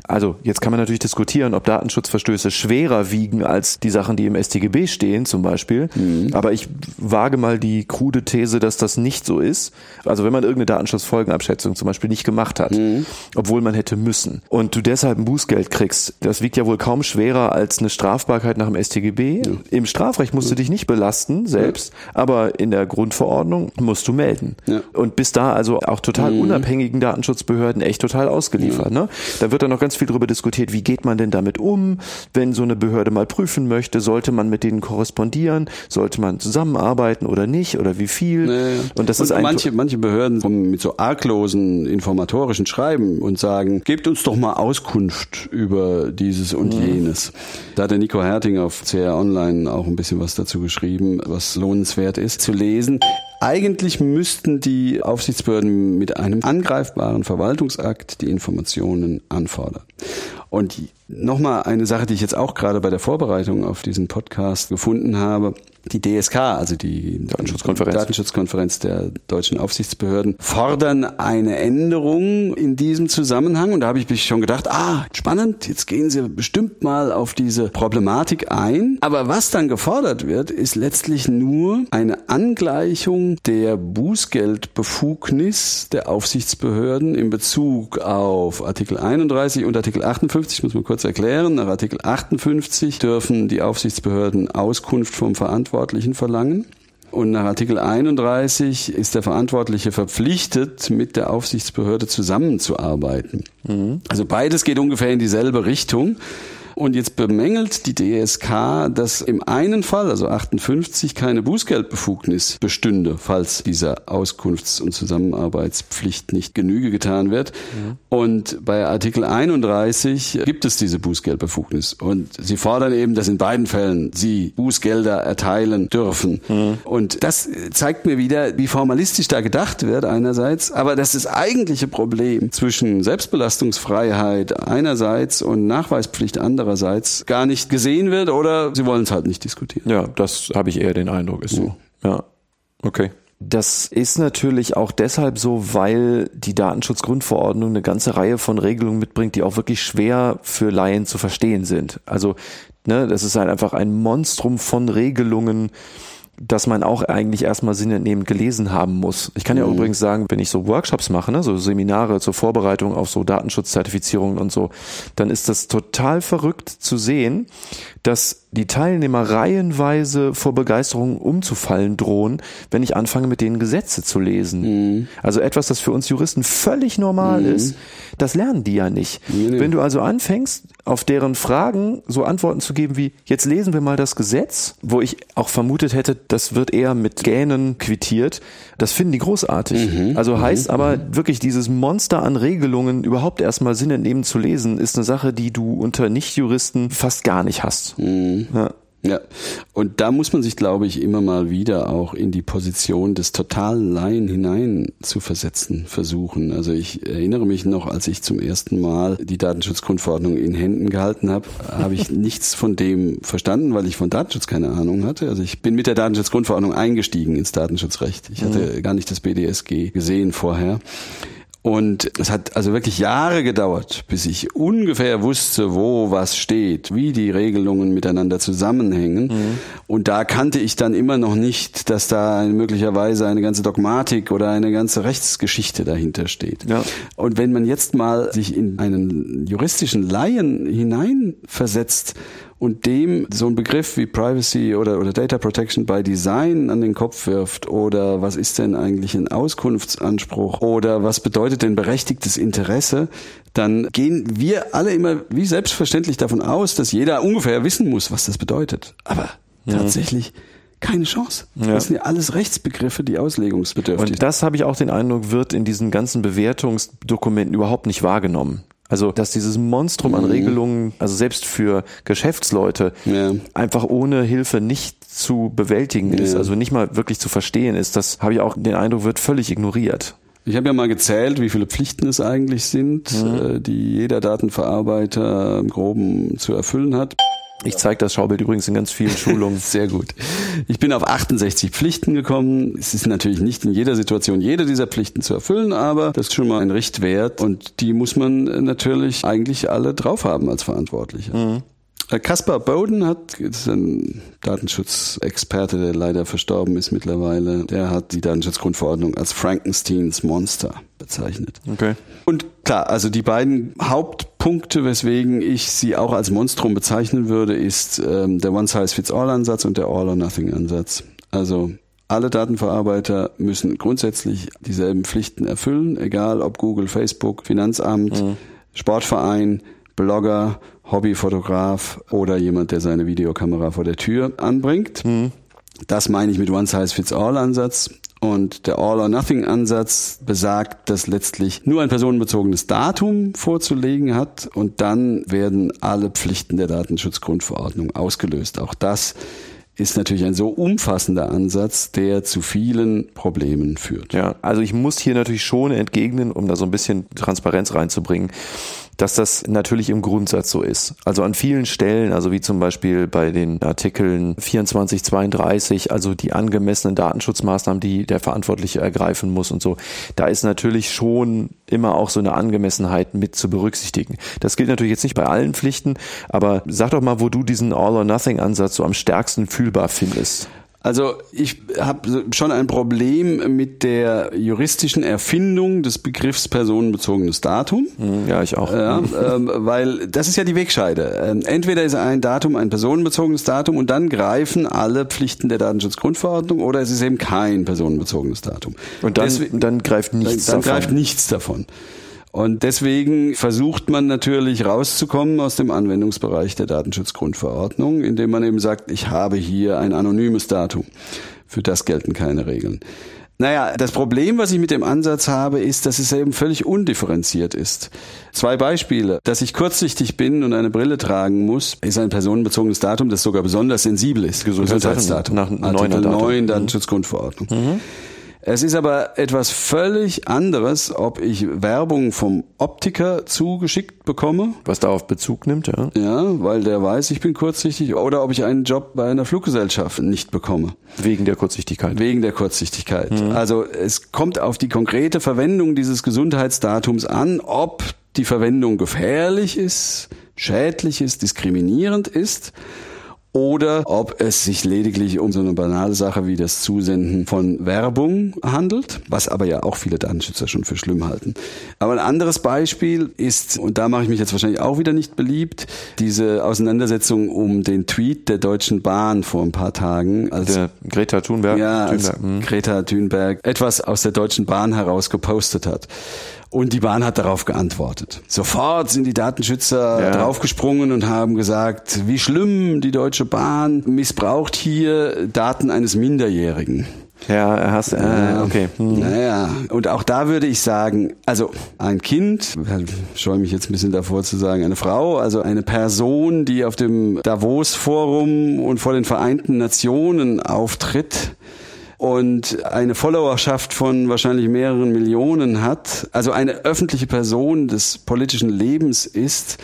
Also jetzt kann man natürlich diskutieren, ob Datenschutzverstöße schwerer wiegen als die Sachen, die im StGB stehen zum Beispiel. Mhm. Aber ich wage mal die krude These, dass das nicht so ist. Also wenn man irgendeine Datenschutzfolgenabschätzung zum Beispiel nicht gemacht hat, mhm. obwohl man hätte müssen und du deshalb ein Bußgeld kriegst, das wiegt ja wohl kaum schwerer als eine Strafbarkeit nach dem StGB. Ja. Im Strafrecht musst du dich nicht belasten selbst, ja. aber in der Grundverordnung musst du melden. Ja. Und bis da also auch total mhm. unabhängigen Datenschutzbehörden echt total ausgeliefert. Ne? Da wird dann noch ganz ganz viel darüber diskutiert, wie geht man denn damit um, wenn so eine Behörde mal prüfen möchte, sollte man mit denen korrespondieren, sollte man zusammenarbeiten oder nicht oder wie viel. Nee. Und das und ist manche manche Behörden kommen mit so arglosen informatorischen Schreiben und sagen, gebt uns doch mal Auskunft über dieses und mhm. jenes. Da hat der Nico Herting auf CR Online auch ein bisschen was dazu geschrieben, was lohnenswert ist zu lesen. Eigentlich müssten die Aufsichtsbehörden mit einem angreifbaren Verwaltungsakt die Informationen anfordern. Und nochmal eine Sache, die ich jetzt auch gerade bei der Vorbereitung auf diesen Podcast gefunden habe die DSK, also die Datenschutzkonferenz. Datenschutzkonferenz der deutschen Aufsichtsbehörden, fordern eine Änderung in diesem Zusammenhang. Und da habe ich mich schon gedacht, ah, spannend, jetzt gehen sie bestimmt mal auf diese Problematik ein. Aber was dann gefordert wird, ist letztlich nur eine Angleichung der Bußgeldbefugnis der Aufsichtsbehörden in Bezug auf Artikel 31 und Artikel 58, muss man kurz erklären. Nach Artikel 58 dürfen die Aufsichtsbehörden Auskunft vom Verantwortlichen Verantwortlichen verlangen. Und nach Artikel 31 ist der Verantwortliche verpflichtet, mit der Aufsichtsbehörde zusammenzuarbeiten. Mhm. Also beides geht ungefähr in dieselbe Richtung. Und jetzt bemängelt die DSK, dass im einen Fall, also 58, keine Bußgeldbefugnis bestünde, falls dieser Auskunfts- und Zusammenarbeitspflicht nicht Genüge getan wird. Ja. Und bei Artikel 31 gibt es diese Bußgeldbefugnis. Und sie fordern eben, dass in beiden Fällen sie Bußgelder erteilen dürfen. Ja. Und das zeigt mir wieder, wie formalistisch da gedacht wird einerseits, aber das ist eigentliche Problem zwischen Selbstbelastungsfreiheit einerseits und Nachweispflicht andererseits andererseits gar nicht gesehen wird oder sie wollen es halt nicht diskutieren. Ja, das habe ich eher den Eindruck, ist so. Ja, okay. Das ist natürlich auch deshalb so, weil die Datenschutzgrundverordnung eine ganze Reihe von Regelungen mitbringt, die auch wirklich schwer für Laien zu verstehen sind. Also, ne, das ist halt einfach ein Monstrum von Regelungen, dass man auch eigentlich erstmal sinnentnehmend gelesen haben muss. Ich kann ja mhm. übrigens sagen, wenn ich so Workshops mache, ne, so Seminare zur Vorbereitung auf so Datenschutzzertifizierungen und so, dann ist das total verrückt zu sehen, dass die Teilnehmer reihenweise vor Begeisterung umzufallen drohen, wenn ich anfange, mit denen Gesetze zu lesen. Mhm. Also etwas, das für uns Juristen völlig normal mhm. ist, das lernen die ja nicht. Nee, Wenn du also anfängst, auf deren Fragen so Antworten zu geben wie, jetzt lesen wir mal das Gesetz, wo ich auch vermutet hätte, das wird eher mit Gähnen quittiert, das finden die großartig. Mhm. Also mhm. heißt aber wirklich dieses Monster an Regelungen überhaupt erstmal sinnentnehmen zu lesen, ist eine Sache, die du unter Nichtjuristen fast gar nicht hast. Mhm. Ja. Ja, und da muss man sich, glaube ich, immer mal wieder auch in die Position des totalen Laien hinein zu versetzen versuchen. Also ich erinnere mich noch, als ich zum ersten Mal die Datenschutzgrundverordnung in Händen gehalten habe, habe ich nichts von dem verstanden, weil ich von Datenschutz keine Ahnung hatte. Also ich bin mit der Datenschutzgrundverordnung eingestiegen ins Datenschutzrecht. Ich hatte mhm. gar nicht das BDSG gesehen vorher. Und es hat also wirklich Jahre gedauert, bis ich ungefähr wusste, wo was steht, wie die Regelungen miteinander zusammenhängen. Mhm. Und da kannte ich dann immer noch nicht, dass da möglicherweise eine ganze Dogmatik oder eine ganze Rechtsgeschichte dahinter steht. Ja. Und wenn man jetzt mal sich in einen juristischen Laien hineinversetzt und dem so ein Begriff wie Privacy oder, oder Data Protection by Design an den Kopf wirft oder was ist denn eigentlich ein Auskunftsanspruch oder was bedeutet denn berechtigtes Interesse, dann gehen wir alle immer wie selbstverständlich davon aus, dass jeder ungefähr wissen muss, was das bedeutet. Aber ja. tatsächlich keine Chance. Ja. Das sind ja alles Rechtsbegriffe, die auslegungsbedürftig sind. Und das habe ich auch den Eindruck, wird in diesen ganzen Bewertungsdokumenten überhaupt nicht wahrgenommen. Also, dass dieses Monstrum an mhm. Regelungen, also selbst für Geschäftsleute, ja. einfach ohne Hilfe nicht zu bewältigen ist, also nicht mal wirklich zu verstehen ist, das habe ich auch den Eindruck, wird völlig ignoriert. Ich habe ja mal gezählt, wie viele Pflichten es eigentlich sind, mhm. Äh, die jeder Datenverarbeiter im Groben zu erfüllen hat. Ich zeige das Schaubild übrigens in ganz vielen Schulungen. Sehr gut. Ich bin auf 68 Pflichten gekommen. Es ist natürlich nicht in jeder Situation jede dieser Pflichten zu erfüllen, aber das ist schon mal ein Richtwert und die muss man natürlich eigentlich alle drauf haben als Verantwortlicher. Mhm. Äh, Kaspar Bowden hat, das ist ein Datenschutzexperte, der leider verstorben ist mittlerweile, der hat die Datenschutzgrundverordnung als Frankensteins Monster bezeichnet. Okay. Und klar, also die beiden Hauptpunkte, weswegen ich sie auch als Monstrum bezeichnen würde, ist ähm, der One-Size-Fits-All-Ansatz und der All-or-Nothing-Ansatz. Also alle Datenverarbeiter müssen grundsätzlich dieselben Pflichten erfüllen, egal ob Google, Facebook, Finanzamt, mhm. Sportverein, Blogger, Hobbyfotograf oder jemand, der seine Videokamera vor der Tür anbringt. Mhm. Das meine ich mit One-Size-Fits-All-Ansatz. Und der All-or-Nothing-Ansatz besagt, dass letztlich nur ein personenbezogenes Datum vorzulegen hat und dann werden alle Pflichten der Datenschutzgrundverordnung ausgelöst. Auch das ist natürlich ein so umfassender Ansatz, der zu vielen Problemen führt. Ja, also ich muss hier natürlich schon entgegnen, um da so ein bisschen Transparenz reinzubringen dass das natürlich im Grundsatz so ist. Also an vielen Stellen, also wie zum Beispiel bei den Artikeln 24, 32, also die angemessenen Datenschutzmaßnahmen, die der Verantwortliche ergreifen muss und so, da ist natürlich schon immer auch so eine Angemessenheit mit zu berücksichtigen. Das gilt natürlich jetzt nicht bei allen Pflichten, aber sag doch mal, wo du diesen All-or-Nothing-Ansatz so am stärksten fühlbar findest. Also ich habe schon ein Problem mit der juristischen Erfindung des Begriffs personenbezogenes Datum. Hm, ja, ich auch. Ja, ähm, weil das ist ja die Wegscheide. Ähm, entweder ist ein Datum ein personenbezogenes Datum und dann greifen alle Pflichten der Datenschutzgrundverordnung oder es ist eben kein personenbezogenes Datum. Und dann, Deswegen, dann greift nichts dann, dann davon. greift nichts davon. Und deswegen versucht man natürlich rauszukommen aus dem Anwendungsbereich der Datenschutzgrundverordnung, indem man eben sagt, ich habe hier ein anonymes Datum. Für das gelten keine Regeln. Naja, das Problem, was ich mit dem Ansatz habe, ist, dass es eben völlig undifferenziert ist. Zwei Beispiele. Dass ich kurzsichtig bin und eine Brille tragen muss, ist ein personenbezogenes Datum, das sogar besonders sensibel ist. Gesundheitsdatum. Nach Artikel 9 Datenschutzgrundverordnung. Mhm. Es ist aber etwas völlig anderes, ob ich Werbung vom Optiker zugeschickt bekomme. Was darauf Bezug nimmt, ja. Ja, weil der weiß, ich bin kurzsichtig. Oder ob ich einen Job bei einer Fluggesellschaft nicht bekomme. Wegen der Kurzsichtigkeit. Wegen der Kurzsichtigkeit. Mhm. Also es kommt auf die konkrete Verwendung dieses Gesundheitsdatums an, ob die Verwendung gefährlich ist, schädlich ist, diskriminierend ist oder ob es sich lediglich um so eine banale Sache wie das Zusenden von Werbung handelt, was aber ja auch viele Datenschützer schon für schlimm halten. Aber ein anderes Beispiel ist, und da mache ich mich jetzt wahrscheinlich auch wieder nicht beliebt, diese Auseinandersetzung um den Tweet der Deutschen Bahn vor ein paar Tagen. Als, der Greta Thunberg. Ja, als. Hm. Greta Thunberg etwas aus der Deutschen Bahn heraus gepostet hat. Und die Bahn hat darauf geantwortet. Sofort sind die Datenschützer ja. draufgesprungen und haben gesagt, wie schlimm die Deutsche Bahn missbraucht hier Daten eines Minderjährigen. Ja, hast, äh, okay. Hm. Naja, und auch da würde ich sagen, also ein Kind, ich scheue mich jetzt ein bisschen davor zu sagen, eine Frau, also eine Person, die auf dem Davos-Forum und vor den Vereinten Nationen auftritt, und eine Followerschaft von wahrscheinlich mehreren Millionen hat, also eine öffentliche Person des politischen Lebens ist,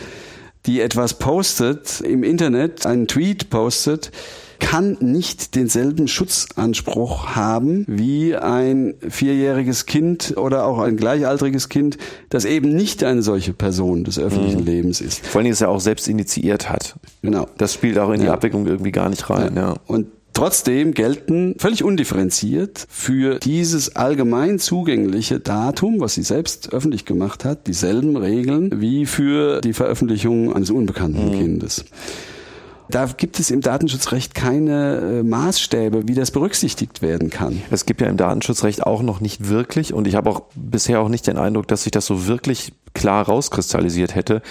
die etwas postet im Internet, einen Tweet postet, kann nicht denselben Schutzanspruch haben wie ein vierjähriges Kind oder auch ein gleichaltriges Kind, das eben nicht eine solche Person des öffentlichen mhm. Lebens ist. Vor allem, dass er auch selbst initiiert hat. Genau. Das spielt auch in die ja. Abwicklung irgendwie gar nicht rein. Ja. ja. Und Trotzdem gelten völlig undifferenziert für dieses allgemein zugängliche Datum, was sie selbst öffentlich gemacht hat, dieselben Regeln wie für die Veröffentlichung eines unbekannten mhm. Kindes. Da gibt es im Datenschutzrecht keine äh, Maßstäbe, wie das berücksichtigt werden kann. Es gibt ja im Datenschutzrecht auch noch nicht wirklich, und ich habe auch bisher auch nicht den Eindruck, dass sich das so wirklich klar rauskristallisiert hätte,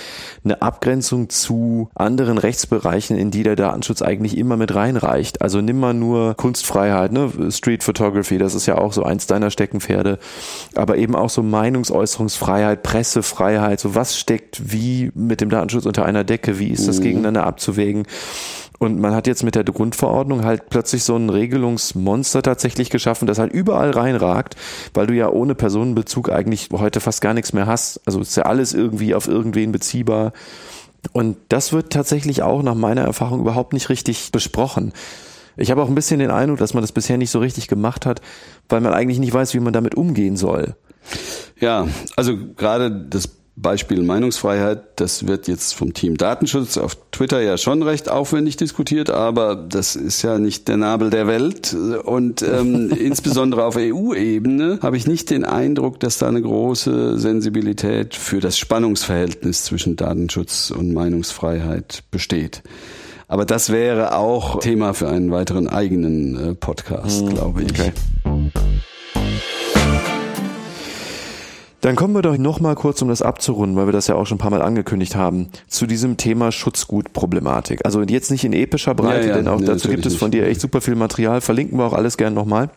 eine Abgrenzung zu anderen Rechtsbereichen, in die der Datenschutz eigentlich immer mit reinreicht. Also nimm mal nur Kunstfreiheit, ne? Street Photography, das ist ja auch so eins deiner Steckenpferde, aber eben auch so Meinungsäußerungsfreiheit, Pressefreiheit, so was steckt wie mit dem Datenschutz unter einer Decke, wie ist das mhm. gegeneinander abzuwägen? Und man hat jetzt mit der Grundverordnung halt plötzlich so ein Regelungsmonster tatsächlich geschaffen, das halt überall reinragt, weil du ja ohne Personenbezug eigentlich heute fast gar nichts mehr hast. Also ist ja alles irgendwie auf irgendwen beziehbar. Und das wird tatsächlich auch nach meiner Erfahrung überhaupt nicht richtig besprochen. Ich habe auch ein bisschen den Eindruck, dass man das bisher nicht so richtig gemacht hat, weil man eigentlich nicht weiß, wie man damit umgehen soll. Ja, also gerade das Beispiel Meinungsfreiheit, das wird jetzt vom Team Datenschutz auf Twitter ja schon recht aufwendig diskutiert, aber das ist ja nicht der Nabel der Welt. Und ähm, insbesondere auf EU-Ebene habe ich nicht den Eindruck, dass da eine große Sensibilität für das Spannungsverhältnis zwischen Datenschutz und Meinungsfreiheit besteht. Aber das wäre auch Thema für einen weiteren eigenen äh, Podcast, mhm. glaube ich. Okay. Dann kommen wir doch noch mal kurz, um das abzurunden, weil wir das ja auch schon ein paar Mal angekündigt haben, zu diesem Thema Schutzgutproblematik. Also jetzt nicht in epischer Breite, ja, ja, denn auch nee, dazu gibt es von dir echt super viel Material. Verlinken wir auch alles gern nochmal.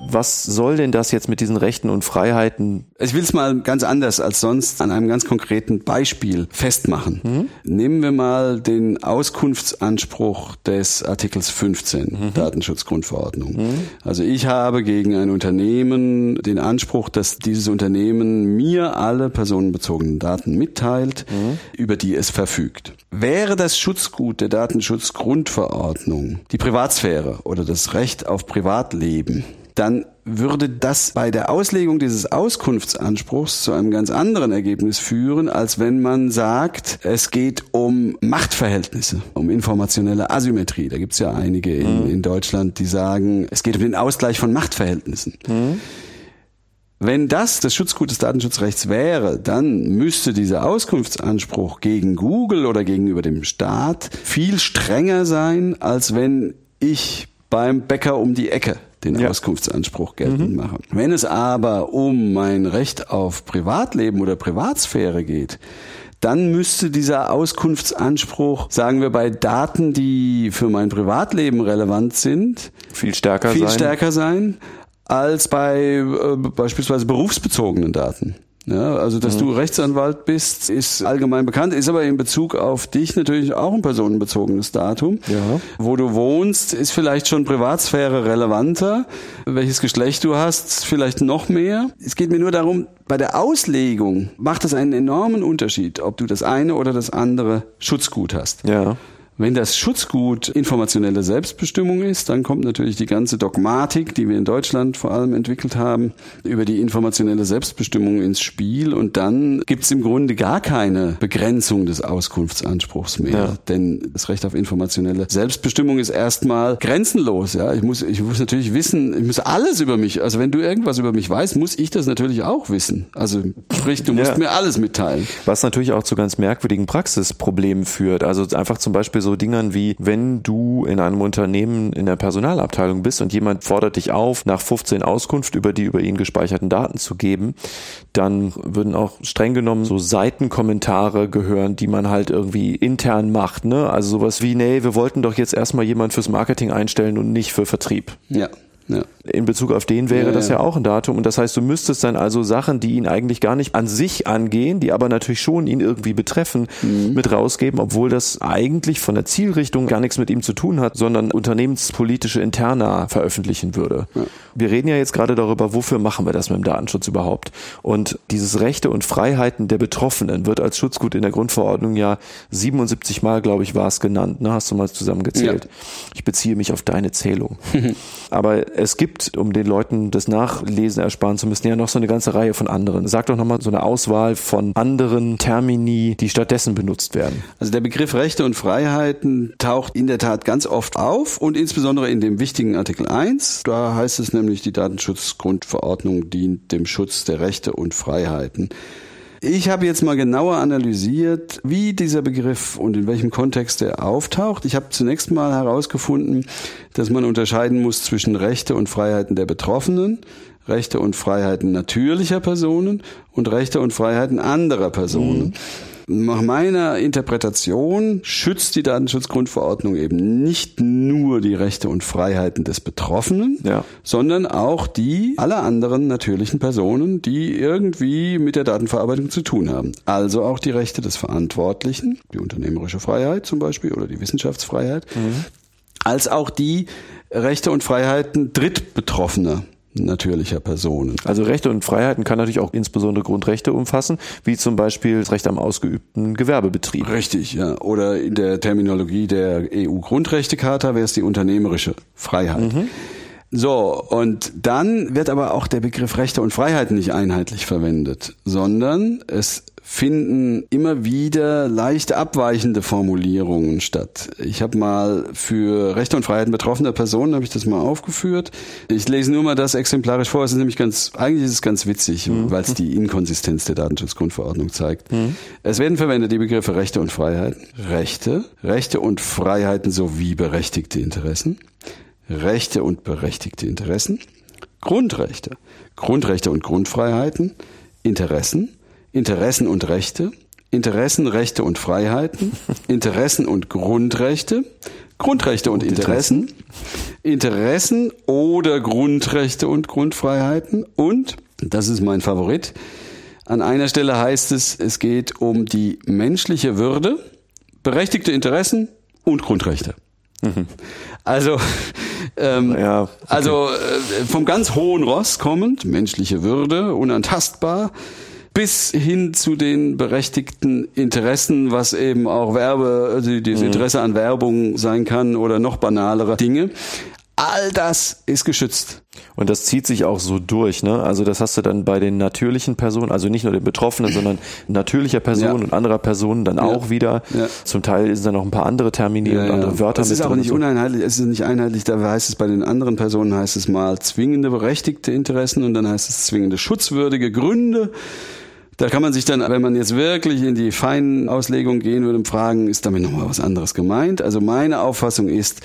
Was soll denn das jetzt mit diesen Rechten und Freiheiten? Ich will es mal ganz anders als sonst an einem ganz konkreten Beispiel festmachen. Mhm. Nehmen wir mal den Auskunftsanspruch des Artikels 15 mhm. Datenschutzgrundverordnung. Mhm. Also ich habe gegen ein Unternehmen den Anspruch, dass dieses Unternehmen mir alle personenbezogenen Daten mitteilt, mhm. über die es verfügt. Wäre das Schutzgut der Datenschutzgrundverordnung die Privatsphäre oder das Recht auf Privatleben, dann würde das bei der Auslegung dieses Auskunftsanspruchs zu einem ganz anderen Ergebnis führen, als wenn man sagt, es geht um Machtverhältnisse, um informationelle Asymmetrie. Da gibt es ja einige in, mhm. in, Deutschland, die sagen, es geht um den Ausgleich von Machtverhältnissen. Mhm. Wenn das das Schutzgut des Datenschutzrechts wäre, dann müsste dieser Auskunftsanspruch gegen Google oder gegenüber dem Staat viel strenger sein, als wenn ich beim Bäcker um die Ecke den ja. Auskunftsanspruch geltend mhm. mache. Wenn es aber um mein Recht auf Privatleben oder Privatsphäre geht, dann müsste dieser Auskunftsanspruch, sagen wir bei Daten, die für mein Privatleben relevant sind, viel stärker viel sein. stärker sein als bei äh, beispielsweise berufsbezogenen Daten. Ja, also, dass mhm. du Rechtsanwalt bist, ist allgemein bekannt, ist aber in Bezug auf dich natürlich auch ein personenbezogenes Datum. Ja. Wo du wohnst, ist vielleicht schon Privatsphäre relevanter. Welches Geschlecht du hast, vielleicht noch mehr. Es geht mir nur darum, bei der Auslegung macht es einen enormen Unterschied, ob du das eine oder das andere Schutzgut hast. Ja. Wenn das Schutzgut informationelle Selbstbestimmung ist, dann kommt natürlich die ganze Dogmatik, die wir in Deutschland vor allem entwickelt haben, über die informationelle Selbstbestimmung ins Spiel und dann gibt's im Grunde gar keine Begrenzung des Auskunftsanspruchs mehr. Ja. Denn das Recht auf informationelle Selbstbestimmung ist erstmal grenzenlos. Ja, ich muss, ich muss natürlich wissen, ich muss alles über mich. Also wenn du irgendwas über mich weißt, muss ich das natürlich auch wissen. Also sprich, du musst ja. mir alles mitteilen. Was natürlich auch zu ganz merkwürdigen Praxisproblemen führt. Also einfach zum Beispiel so Dingern wie, wenn du in einem Unternehmen in der Personalabteilung bist und jemand fordert dich auf, nach 15 Auskunft über die über ihn gespeicherten Daten zu geben, dann würden auch streng genommen so Seitenkommentare gehören, die man halt irgendwie intern macht, ne? Also sowas wie, nee, wir wollten doch jetzt erstmal jemand fürs Marketing einstellen und nicht für Vertrieb. Ja. Ja. In Bezug auf den wäre ja, das ja. ja auch ein Datum. Und das heißt, du müsstest dann also Sachen, die ihn eigentlich gar nicht an sich angehen, die aber natürlich schon ihn irgendwie betreffen, mhm. mit rausgeben, obwohl das eigentlich von der Zielrichtung gar nichts mit ihm zu tun hat, sondern unternehmenspolitische Interna veröffentlichen würde. Wir reden ja jetzt gerade darüber, wofür machen wir das mit dem Datenschutz überhaupt? Und dieses Rechte und Freiheiten der Betroffenen wird als Schutzgut in der Grundverordnung ja 77 Mal, glaube ich, war es genannt. Ne? Hast du mal zusammengezählt? Ich beziehe mich auf deine Zählung. aber es gibt, um den Leuten das Nachlesen ersparen zu müssen, ja noch so eine ganze Reihe von anderen. Sag doch nochmal so eine Auswahl von anderen Termini, die stattdessen benutzt werden. Also der Begriff Rechte und Freiheiten taucht in der Tat ganz oft auf und insbesondere in dem wichtigen Artikel 1. Da heißt es nämlich, die Datenschutzgrundverordnung dient dem Schutz der Rechte und Freiheiten. Ich habe jetzt mal genauer analysiert, wie dieser Begriff und in welchem Kontext er auftaucht. Ich habe zunächst mal herausgefunden, dass man unterscheiden muss zwischen Rechte und Freiheiten der Betroffenen, Rechte und Freiheiten natürlicher Personen und Rechte und Freiheiten anderer Personen. Mhm. Nach meiner Interpretation schützt die Datenschutzgrundverordnung eben nicht nur die Rechte und Freiheiten des Betroffenen, ja. sondern auch die aller anderen natürlichen Personen, die irgendwie mit der Datenverarbeitung zu tun haben. Also auch die Rechte des Verantwortlichen, die unternehmerische Freiheit zum Beispiel oder die Wissenschaftsfreiheit, mhm. als auch die Rechte und Freiheiten Drittbetroffener natürlicher Personen. Also Rechte und Freiheiten kann natürlich auch insbesondere Grundrechte umfassen, wie zum Beispiel das Recht am ausgeübten Gewerbebetrieb. Richtig, ja. Oder in der Terminologie der EU-Grundrechtecharta wäre es die unternehmerische Freiheit. Mhm. So, und dann wird aber auch der Begriff Rechte und Freiheiten nicht einheitlich verwendet, sondern es finden immer wieder leicht abweichende Formulierungen statt. Ich habe mal für Rechte und Freiheiten betroffener Personen habe ich das mal aufgeführt. Ich lese nur mal das exemplarisch vor. Es ist nämlich ganz, eigentlich ist es ganz witzig, mhm. weil es die Inkonsistenz der Datenschutzgrundverordnung zeigt. Mhm. Es werden verwendet die Begriffe Rechte und Freiheiten, Rechte, Rechte und Freiheiten sowie berechtigte Interessen, Rechte und berechtigte Interessen, Grundrechte, Grundrechte und Grundfreiheiten, Interessen, Interessen und Rechte, Interessen, Rechte und Freiheiten, Interessen und Grundrechte, Grundrechte und Interessen, Interessen oder Grundrechte und Grundfreiheiten und, das ist mein Favorit, an einer Stelle heißt es, es geht um die menschliche Würde, berechtigte Interessen und Grundrechte. Mhm. Also, ähm, ja, okay. also äh, vom ganz hohen Ross kommend, menschliche Würde, unantastbar, bis hin zu den berechtigten Interessen, was eben auch Werbe, also das mhm. Interesse an Werbung sein kann oder noch banalere Dinge. All das ist geschützt. Und das zieht sich auch so durch, ne? Also das hast du dann bei den natürlichen Personen, also nicht nur den Betroffenen, sondern natürlicher Personen ja. und anderer Personen dann ja. auch wieder. Ja. Zum Teil sind da noch ein paar andere Termini und andere Wörter Es ist auch nicht so. uneinheitlich, es ist nicht einheitlich, da heißt es bei den anderen Personen heißt es mal zwingende berechtigte Interessen und dann heißt es zwingende schutzwürdige Gründe. Da kann man sich dann, wenn man jetzt wirklich in die feinen Auslegungen gehen würde, fragen, ist damit nochmal was anderes gemeint? Also meine Auffassung ist,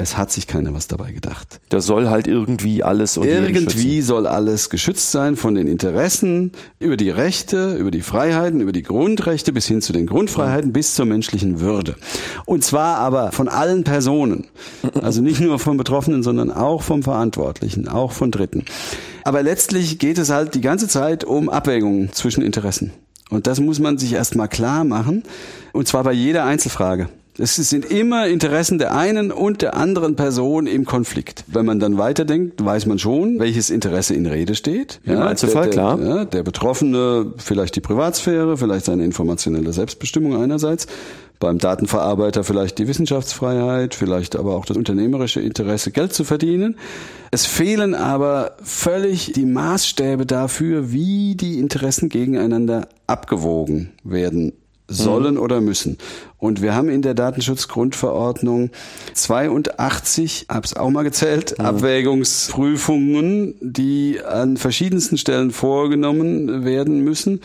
es hat sich keiner was dabei gedacht. Da soll halt irgendwie alles Irgendwie soll alles geschützt sein von den Interessen über die Rechte, über die Freiheiten, über die Grundrechte bis hin zu den Grundfreiheiten bis zur menschlichen Würde. Und zwar aber von allen Personen. Also nicht nur vom Betroffenen, sondern auch vom Verantwortlichen, auch von Dritten. Aber letztlich geht es halt die ganze Zeit um Abwägungen zwischen Interessen. Und das muss man sich erstmal klar machen. Und zwar bei jeder Einzelfrage. Es sind immer Interessen der einen und der anderen Person im Konflikt. Wenn man dann weiterdenkt, weiß man schon, welches Interesse in Rede steht. Im ja, Einzelfall, der, der, klar. Ja, der Betroffene, vielleicht die Privatsphäre, vielleicht seine informationelle Selbstbestimmung einerseits. Beim Datenverarbeiter vielleicht die Wissenschaftsfreiheit, vielleicht aber auch das unternehmerische Interesse, Geld zu verdienen. Es fehlen aber völlig die Maßstäbe dafür, wie die Interessen gegeneinander abgewogen werden sollen mhm. oder müssen. Und wir haben in der Datenschutzgrundverordnung 82, hab's auch mal gezählt, mhm. Abwägungsprüfungen, die an verschiedensten Stellen vorgenommen werden müssen.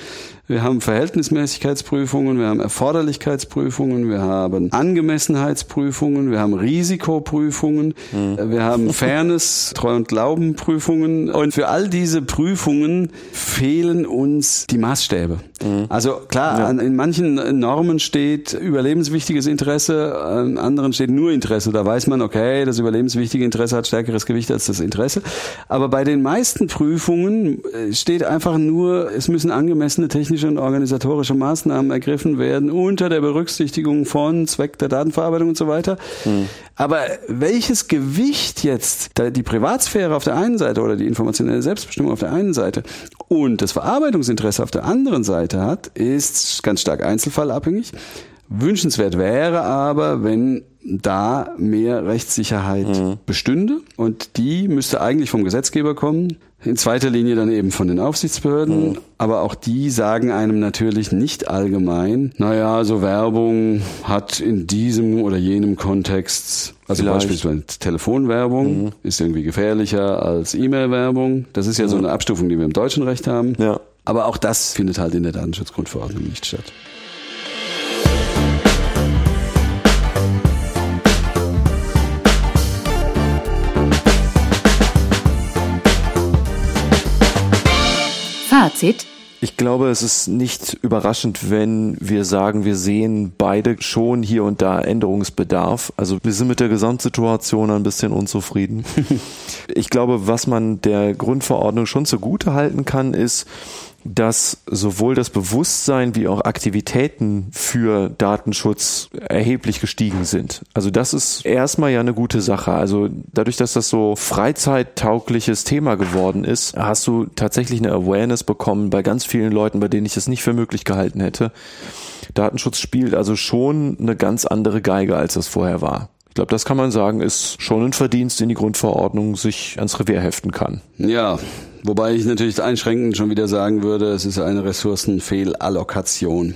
Wir haben Verhältnismäßigkeitsprüfungen, wir haben Erforderlichkeitsprüfungen, wir haben Angemessenheitsprüfungen, wir haben Risikoprüfungen, mhm. wir haben Fairness, Treu- und Glaubenprüfungen. Und für all diese Prüfungen fehlen uns die Maßstäbe. Mhm. Also klar, ja. in manchen Normen steht überlebenswichtiges Interesse, an anderen steht nur Interesse. Da weiß man, okay, das überlebenswichtige Interesse hat stärkeres Gewicht als das Interesse. Aber bei den meisten Prüfungen äh, steht einfach nur, es müssen angemessene technische technische und organisatorische Maßnahmen ergriffen werden unter der Berücksichtigung von Zweck der Datenverarbeitung und so weiter. Mhm. Aber welches Gewicht jetzt die Privatsphäre auf der einen Seite oder die informationelle Selbstbestimmung auf der einen Seite und das Verarbeitungsinteresse auf der anderen Seite hat, ist ganz stark einzelfallabhängig. Wünschenswert wäre aber, wenn da mehr Rechtssicherheit mhm. bestünde und die müsste eigentlich vom Gesetzgeber kommen. In zweiter Linie dann eben von den Aufsichtsbehörden. Mhm. Aber auch die sagen einem natürlich nicht allgemein, naja, so Werbung hat in diesem oder jenem Kontext, also Vielleicht. beispielsweise Telefonwerbung mhm. ist irgendwie gefährlicher als E-Mail-Werbung. Das ist ja mhm. so eine Abstufung, die wir im deutschen Recht haben. Ja. Aber auch das findet halt in der Datenschutzgrundverordnung nicht statt. Fazit. Ich glaube, es ist nicht überraschend, wenn wir sagen, wir sehen beide schon hier und da Änderungsbedarf. Also wir sind mit der Gesamtsituation ein bisschen unzufrieden. ich glaube, was man der Grundverordnung schon zugute halten kann, ist, dass sowohl das Bewusstsein wie auch Aktivitäten für Datenschutz erheblich gestiegen sind. Also das ist erstmal ja eine gute Sache. Also dadurch, dass das so freizeittaugliches Thema geworden ist, hast du tatsächlich eine Awareness bekommen bei ganz vielen Leuten, bei denen ich es nicht für möglich gehalten hätte. Datenschutz spielt also schon eine ganz andere Geige, als es vorher war. Ich glaube, das kann man sagen, ist schon ein Verdienst, den die Grundverordnung sich ans Revier heften kann. Ja, wobei ich natürlich einschränkend schon wieder sagen würde, es ist eine Ressourcenfehlallokation.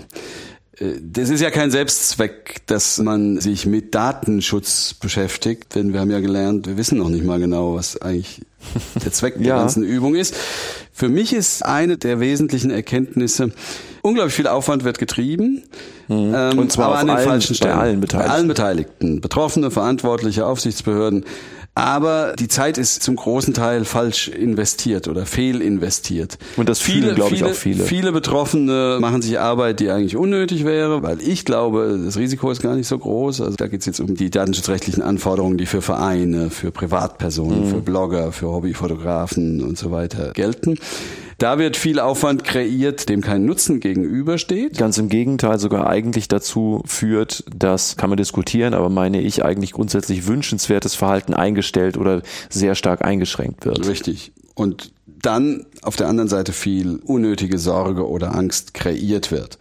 Äh, das ist ja kein Selbstzweck, dass man sich mit Datenschutz beschäftigt, denn wir haben ja gelernt, wir wissen noch nicht mal genau, was eigentlich der Zweck ja. der ganzen Übung ist. Für mich ist eine der wesentlichen Erkenntnisse, unglaublich viel Aufwand wird getrieben. Mhm. Ähm, Und zwar aber an den allen, falschen Stellen. Bei allen Beteiligten. Bei allen Beteiligten. Betroffene, Verantwortliche, Aufsichtsbehörden. Aber die Zeit ist zum großen Teil falsch investiert oder fehlinvestiert. Und das viele, glaube ich, auch viele. Viele Betroffene machen sich Arbeit, die eigentlich unnötig wäre, weil ich glaube, das Risiko ist gar nicht so groß. Also da geht es jetzt um die datenschutzrechtlichen Anforderungen, die für Vereine, für Privatpersonen, mhm. für Blogger, für Hobbyfotografen und so weiter gelten. Da wird viel Aufwand kreiert, dem kein Nutzen gegenübersteht. Ganz im Gegenteil, sogar eigentlich dazu führt, dass, kann man diskutieren, aber meine ich eigentlich grundsätzlich wünschenswertes Verhalten eingestellt oder sehr stark eingeschränkt wird. Richtig. Und dann auf der anderen Seite viel unnötige Sorge oder Angst kreiert wird.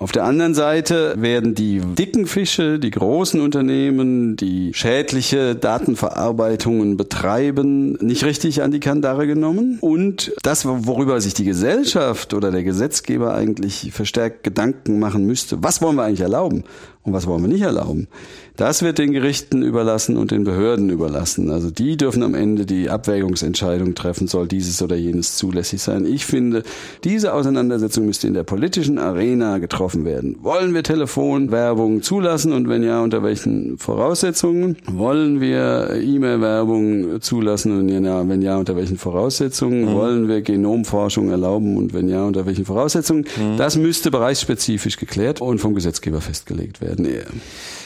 Auf der anderen Seite werden die dicken Fische, die großen Unternehmen, die schädliche Datenverarbeitungen betreiben, nicht richtig an die Kandare genommen. Und das, worüber sich die Gesellschaft oder der Gesetzgeber eigentlich verstärkt Gedanken machen müsste, was wollen wir eigentlich erlauben? Und was wollen wir nicht erlauben. Das wird den Gerichten überlassen und den Behörden überlassen. Also die dürfen am Ende die Abwägungsentscheidung treffen, soll dieses oder jenes zulässig sein. Ich finde, diese Auseinandersetzung müsste in der politischen Arena getroffen werden. Wollen wir Telefonwerbung zulassen und wenn ja, unter welchen Voraussetzungen? Wollen wir E-Mail-Werbung zulassen und wenn ja, unter welchen Voraussetzungen? Mhm. Wollen wir Genomforschung erlauben und wenn ja, unter welchen Voraussetzungen? Mhm. Das müsste bereichsspezifisch geklärt und vom Gesetzgeber festgelegt werden.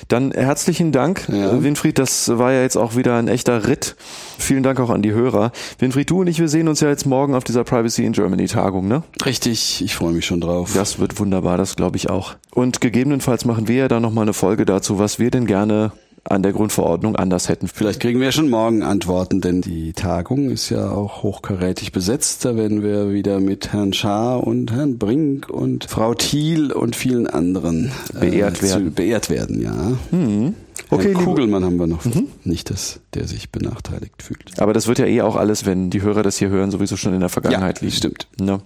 Dann herzlichen Dank, ja. Winfried. Das war ja jetzt auch wieder ein echter Ritt. Vielen Dank auch an die Hörer. Winfried, du und ich, wir sehen uns ja jetzt morgen auf dieser Privacy in Germany Tagung, ne? Richtig, ich freue mich schon drauf. Das wird wunderbar, das glaube ich auch. Und gegebenenfalls machen wir ja dann nochmal eine Folge dazu, was wir denn gerne an der Grundverordnung anders hätten. Vielleicht kriegen wir schon morgen Antworten, denn die Tagung ist ja auch hochkarätig besetzt. Da werden wir wieder mit Herrn Schaar und Herrn Brink und Frau Thiel und vielen anderen äh, beehrt werden. beehrt werden, ja. Mhm. Okay, Herrn Kugelmann haben wir noch mhm. nicht, dass der sich benachteiligt fühlt. Aber das wird ja eh auch alles, wenn die Hörer das hier hören, sowieso schon in der Vergangenheit ja, liegen. Stimmt. Ja.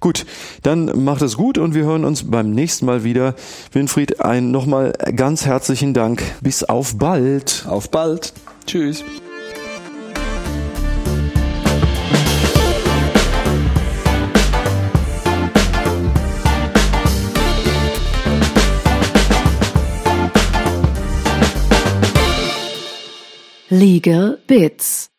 Gut, dann macht es gut und wir hören uns beim nächsten Mal wieder. Winfried, ein nochmal ganz herzlichen Dank. Bis auf bald. Auf bald. Tschüss. Legal Bits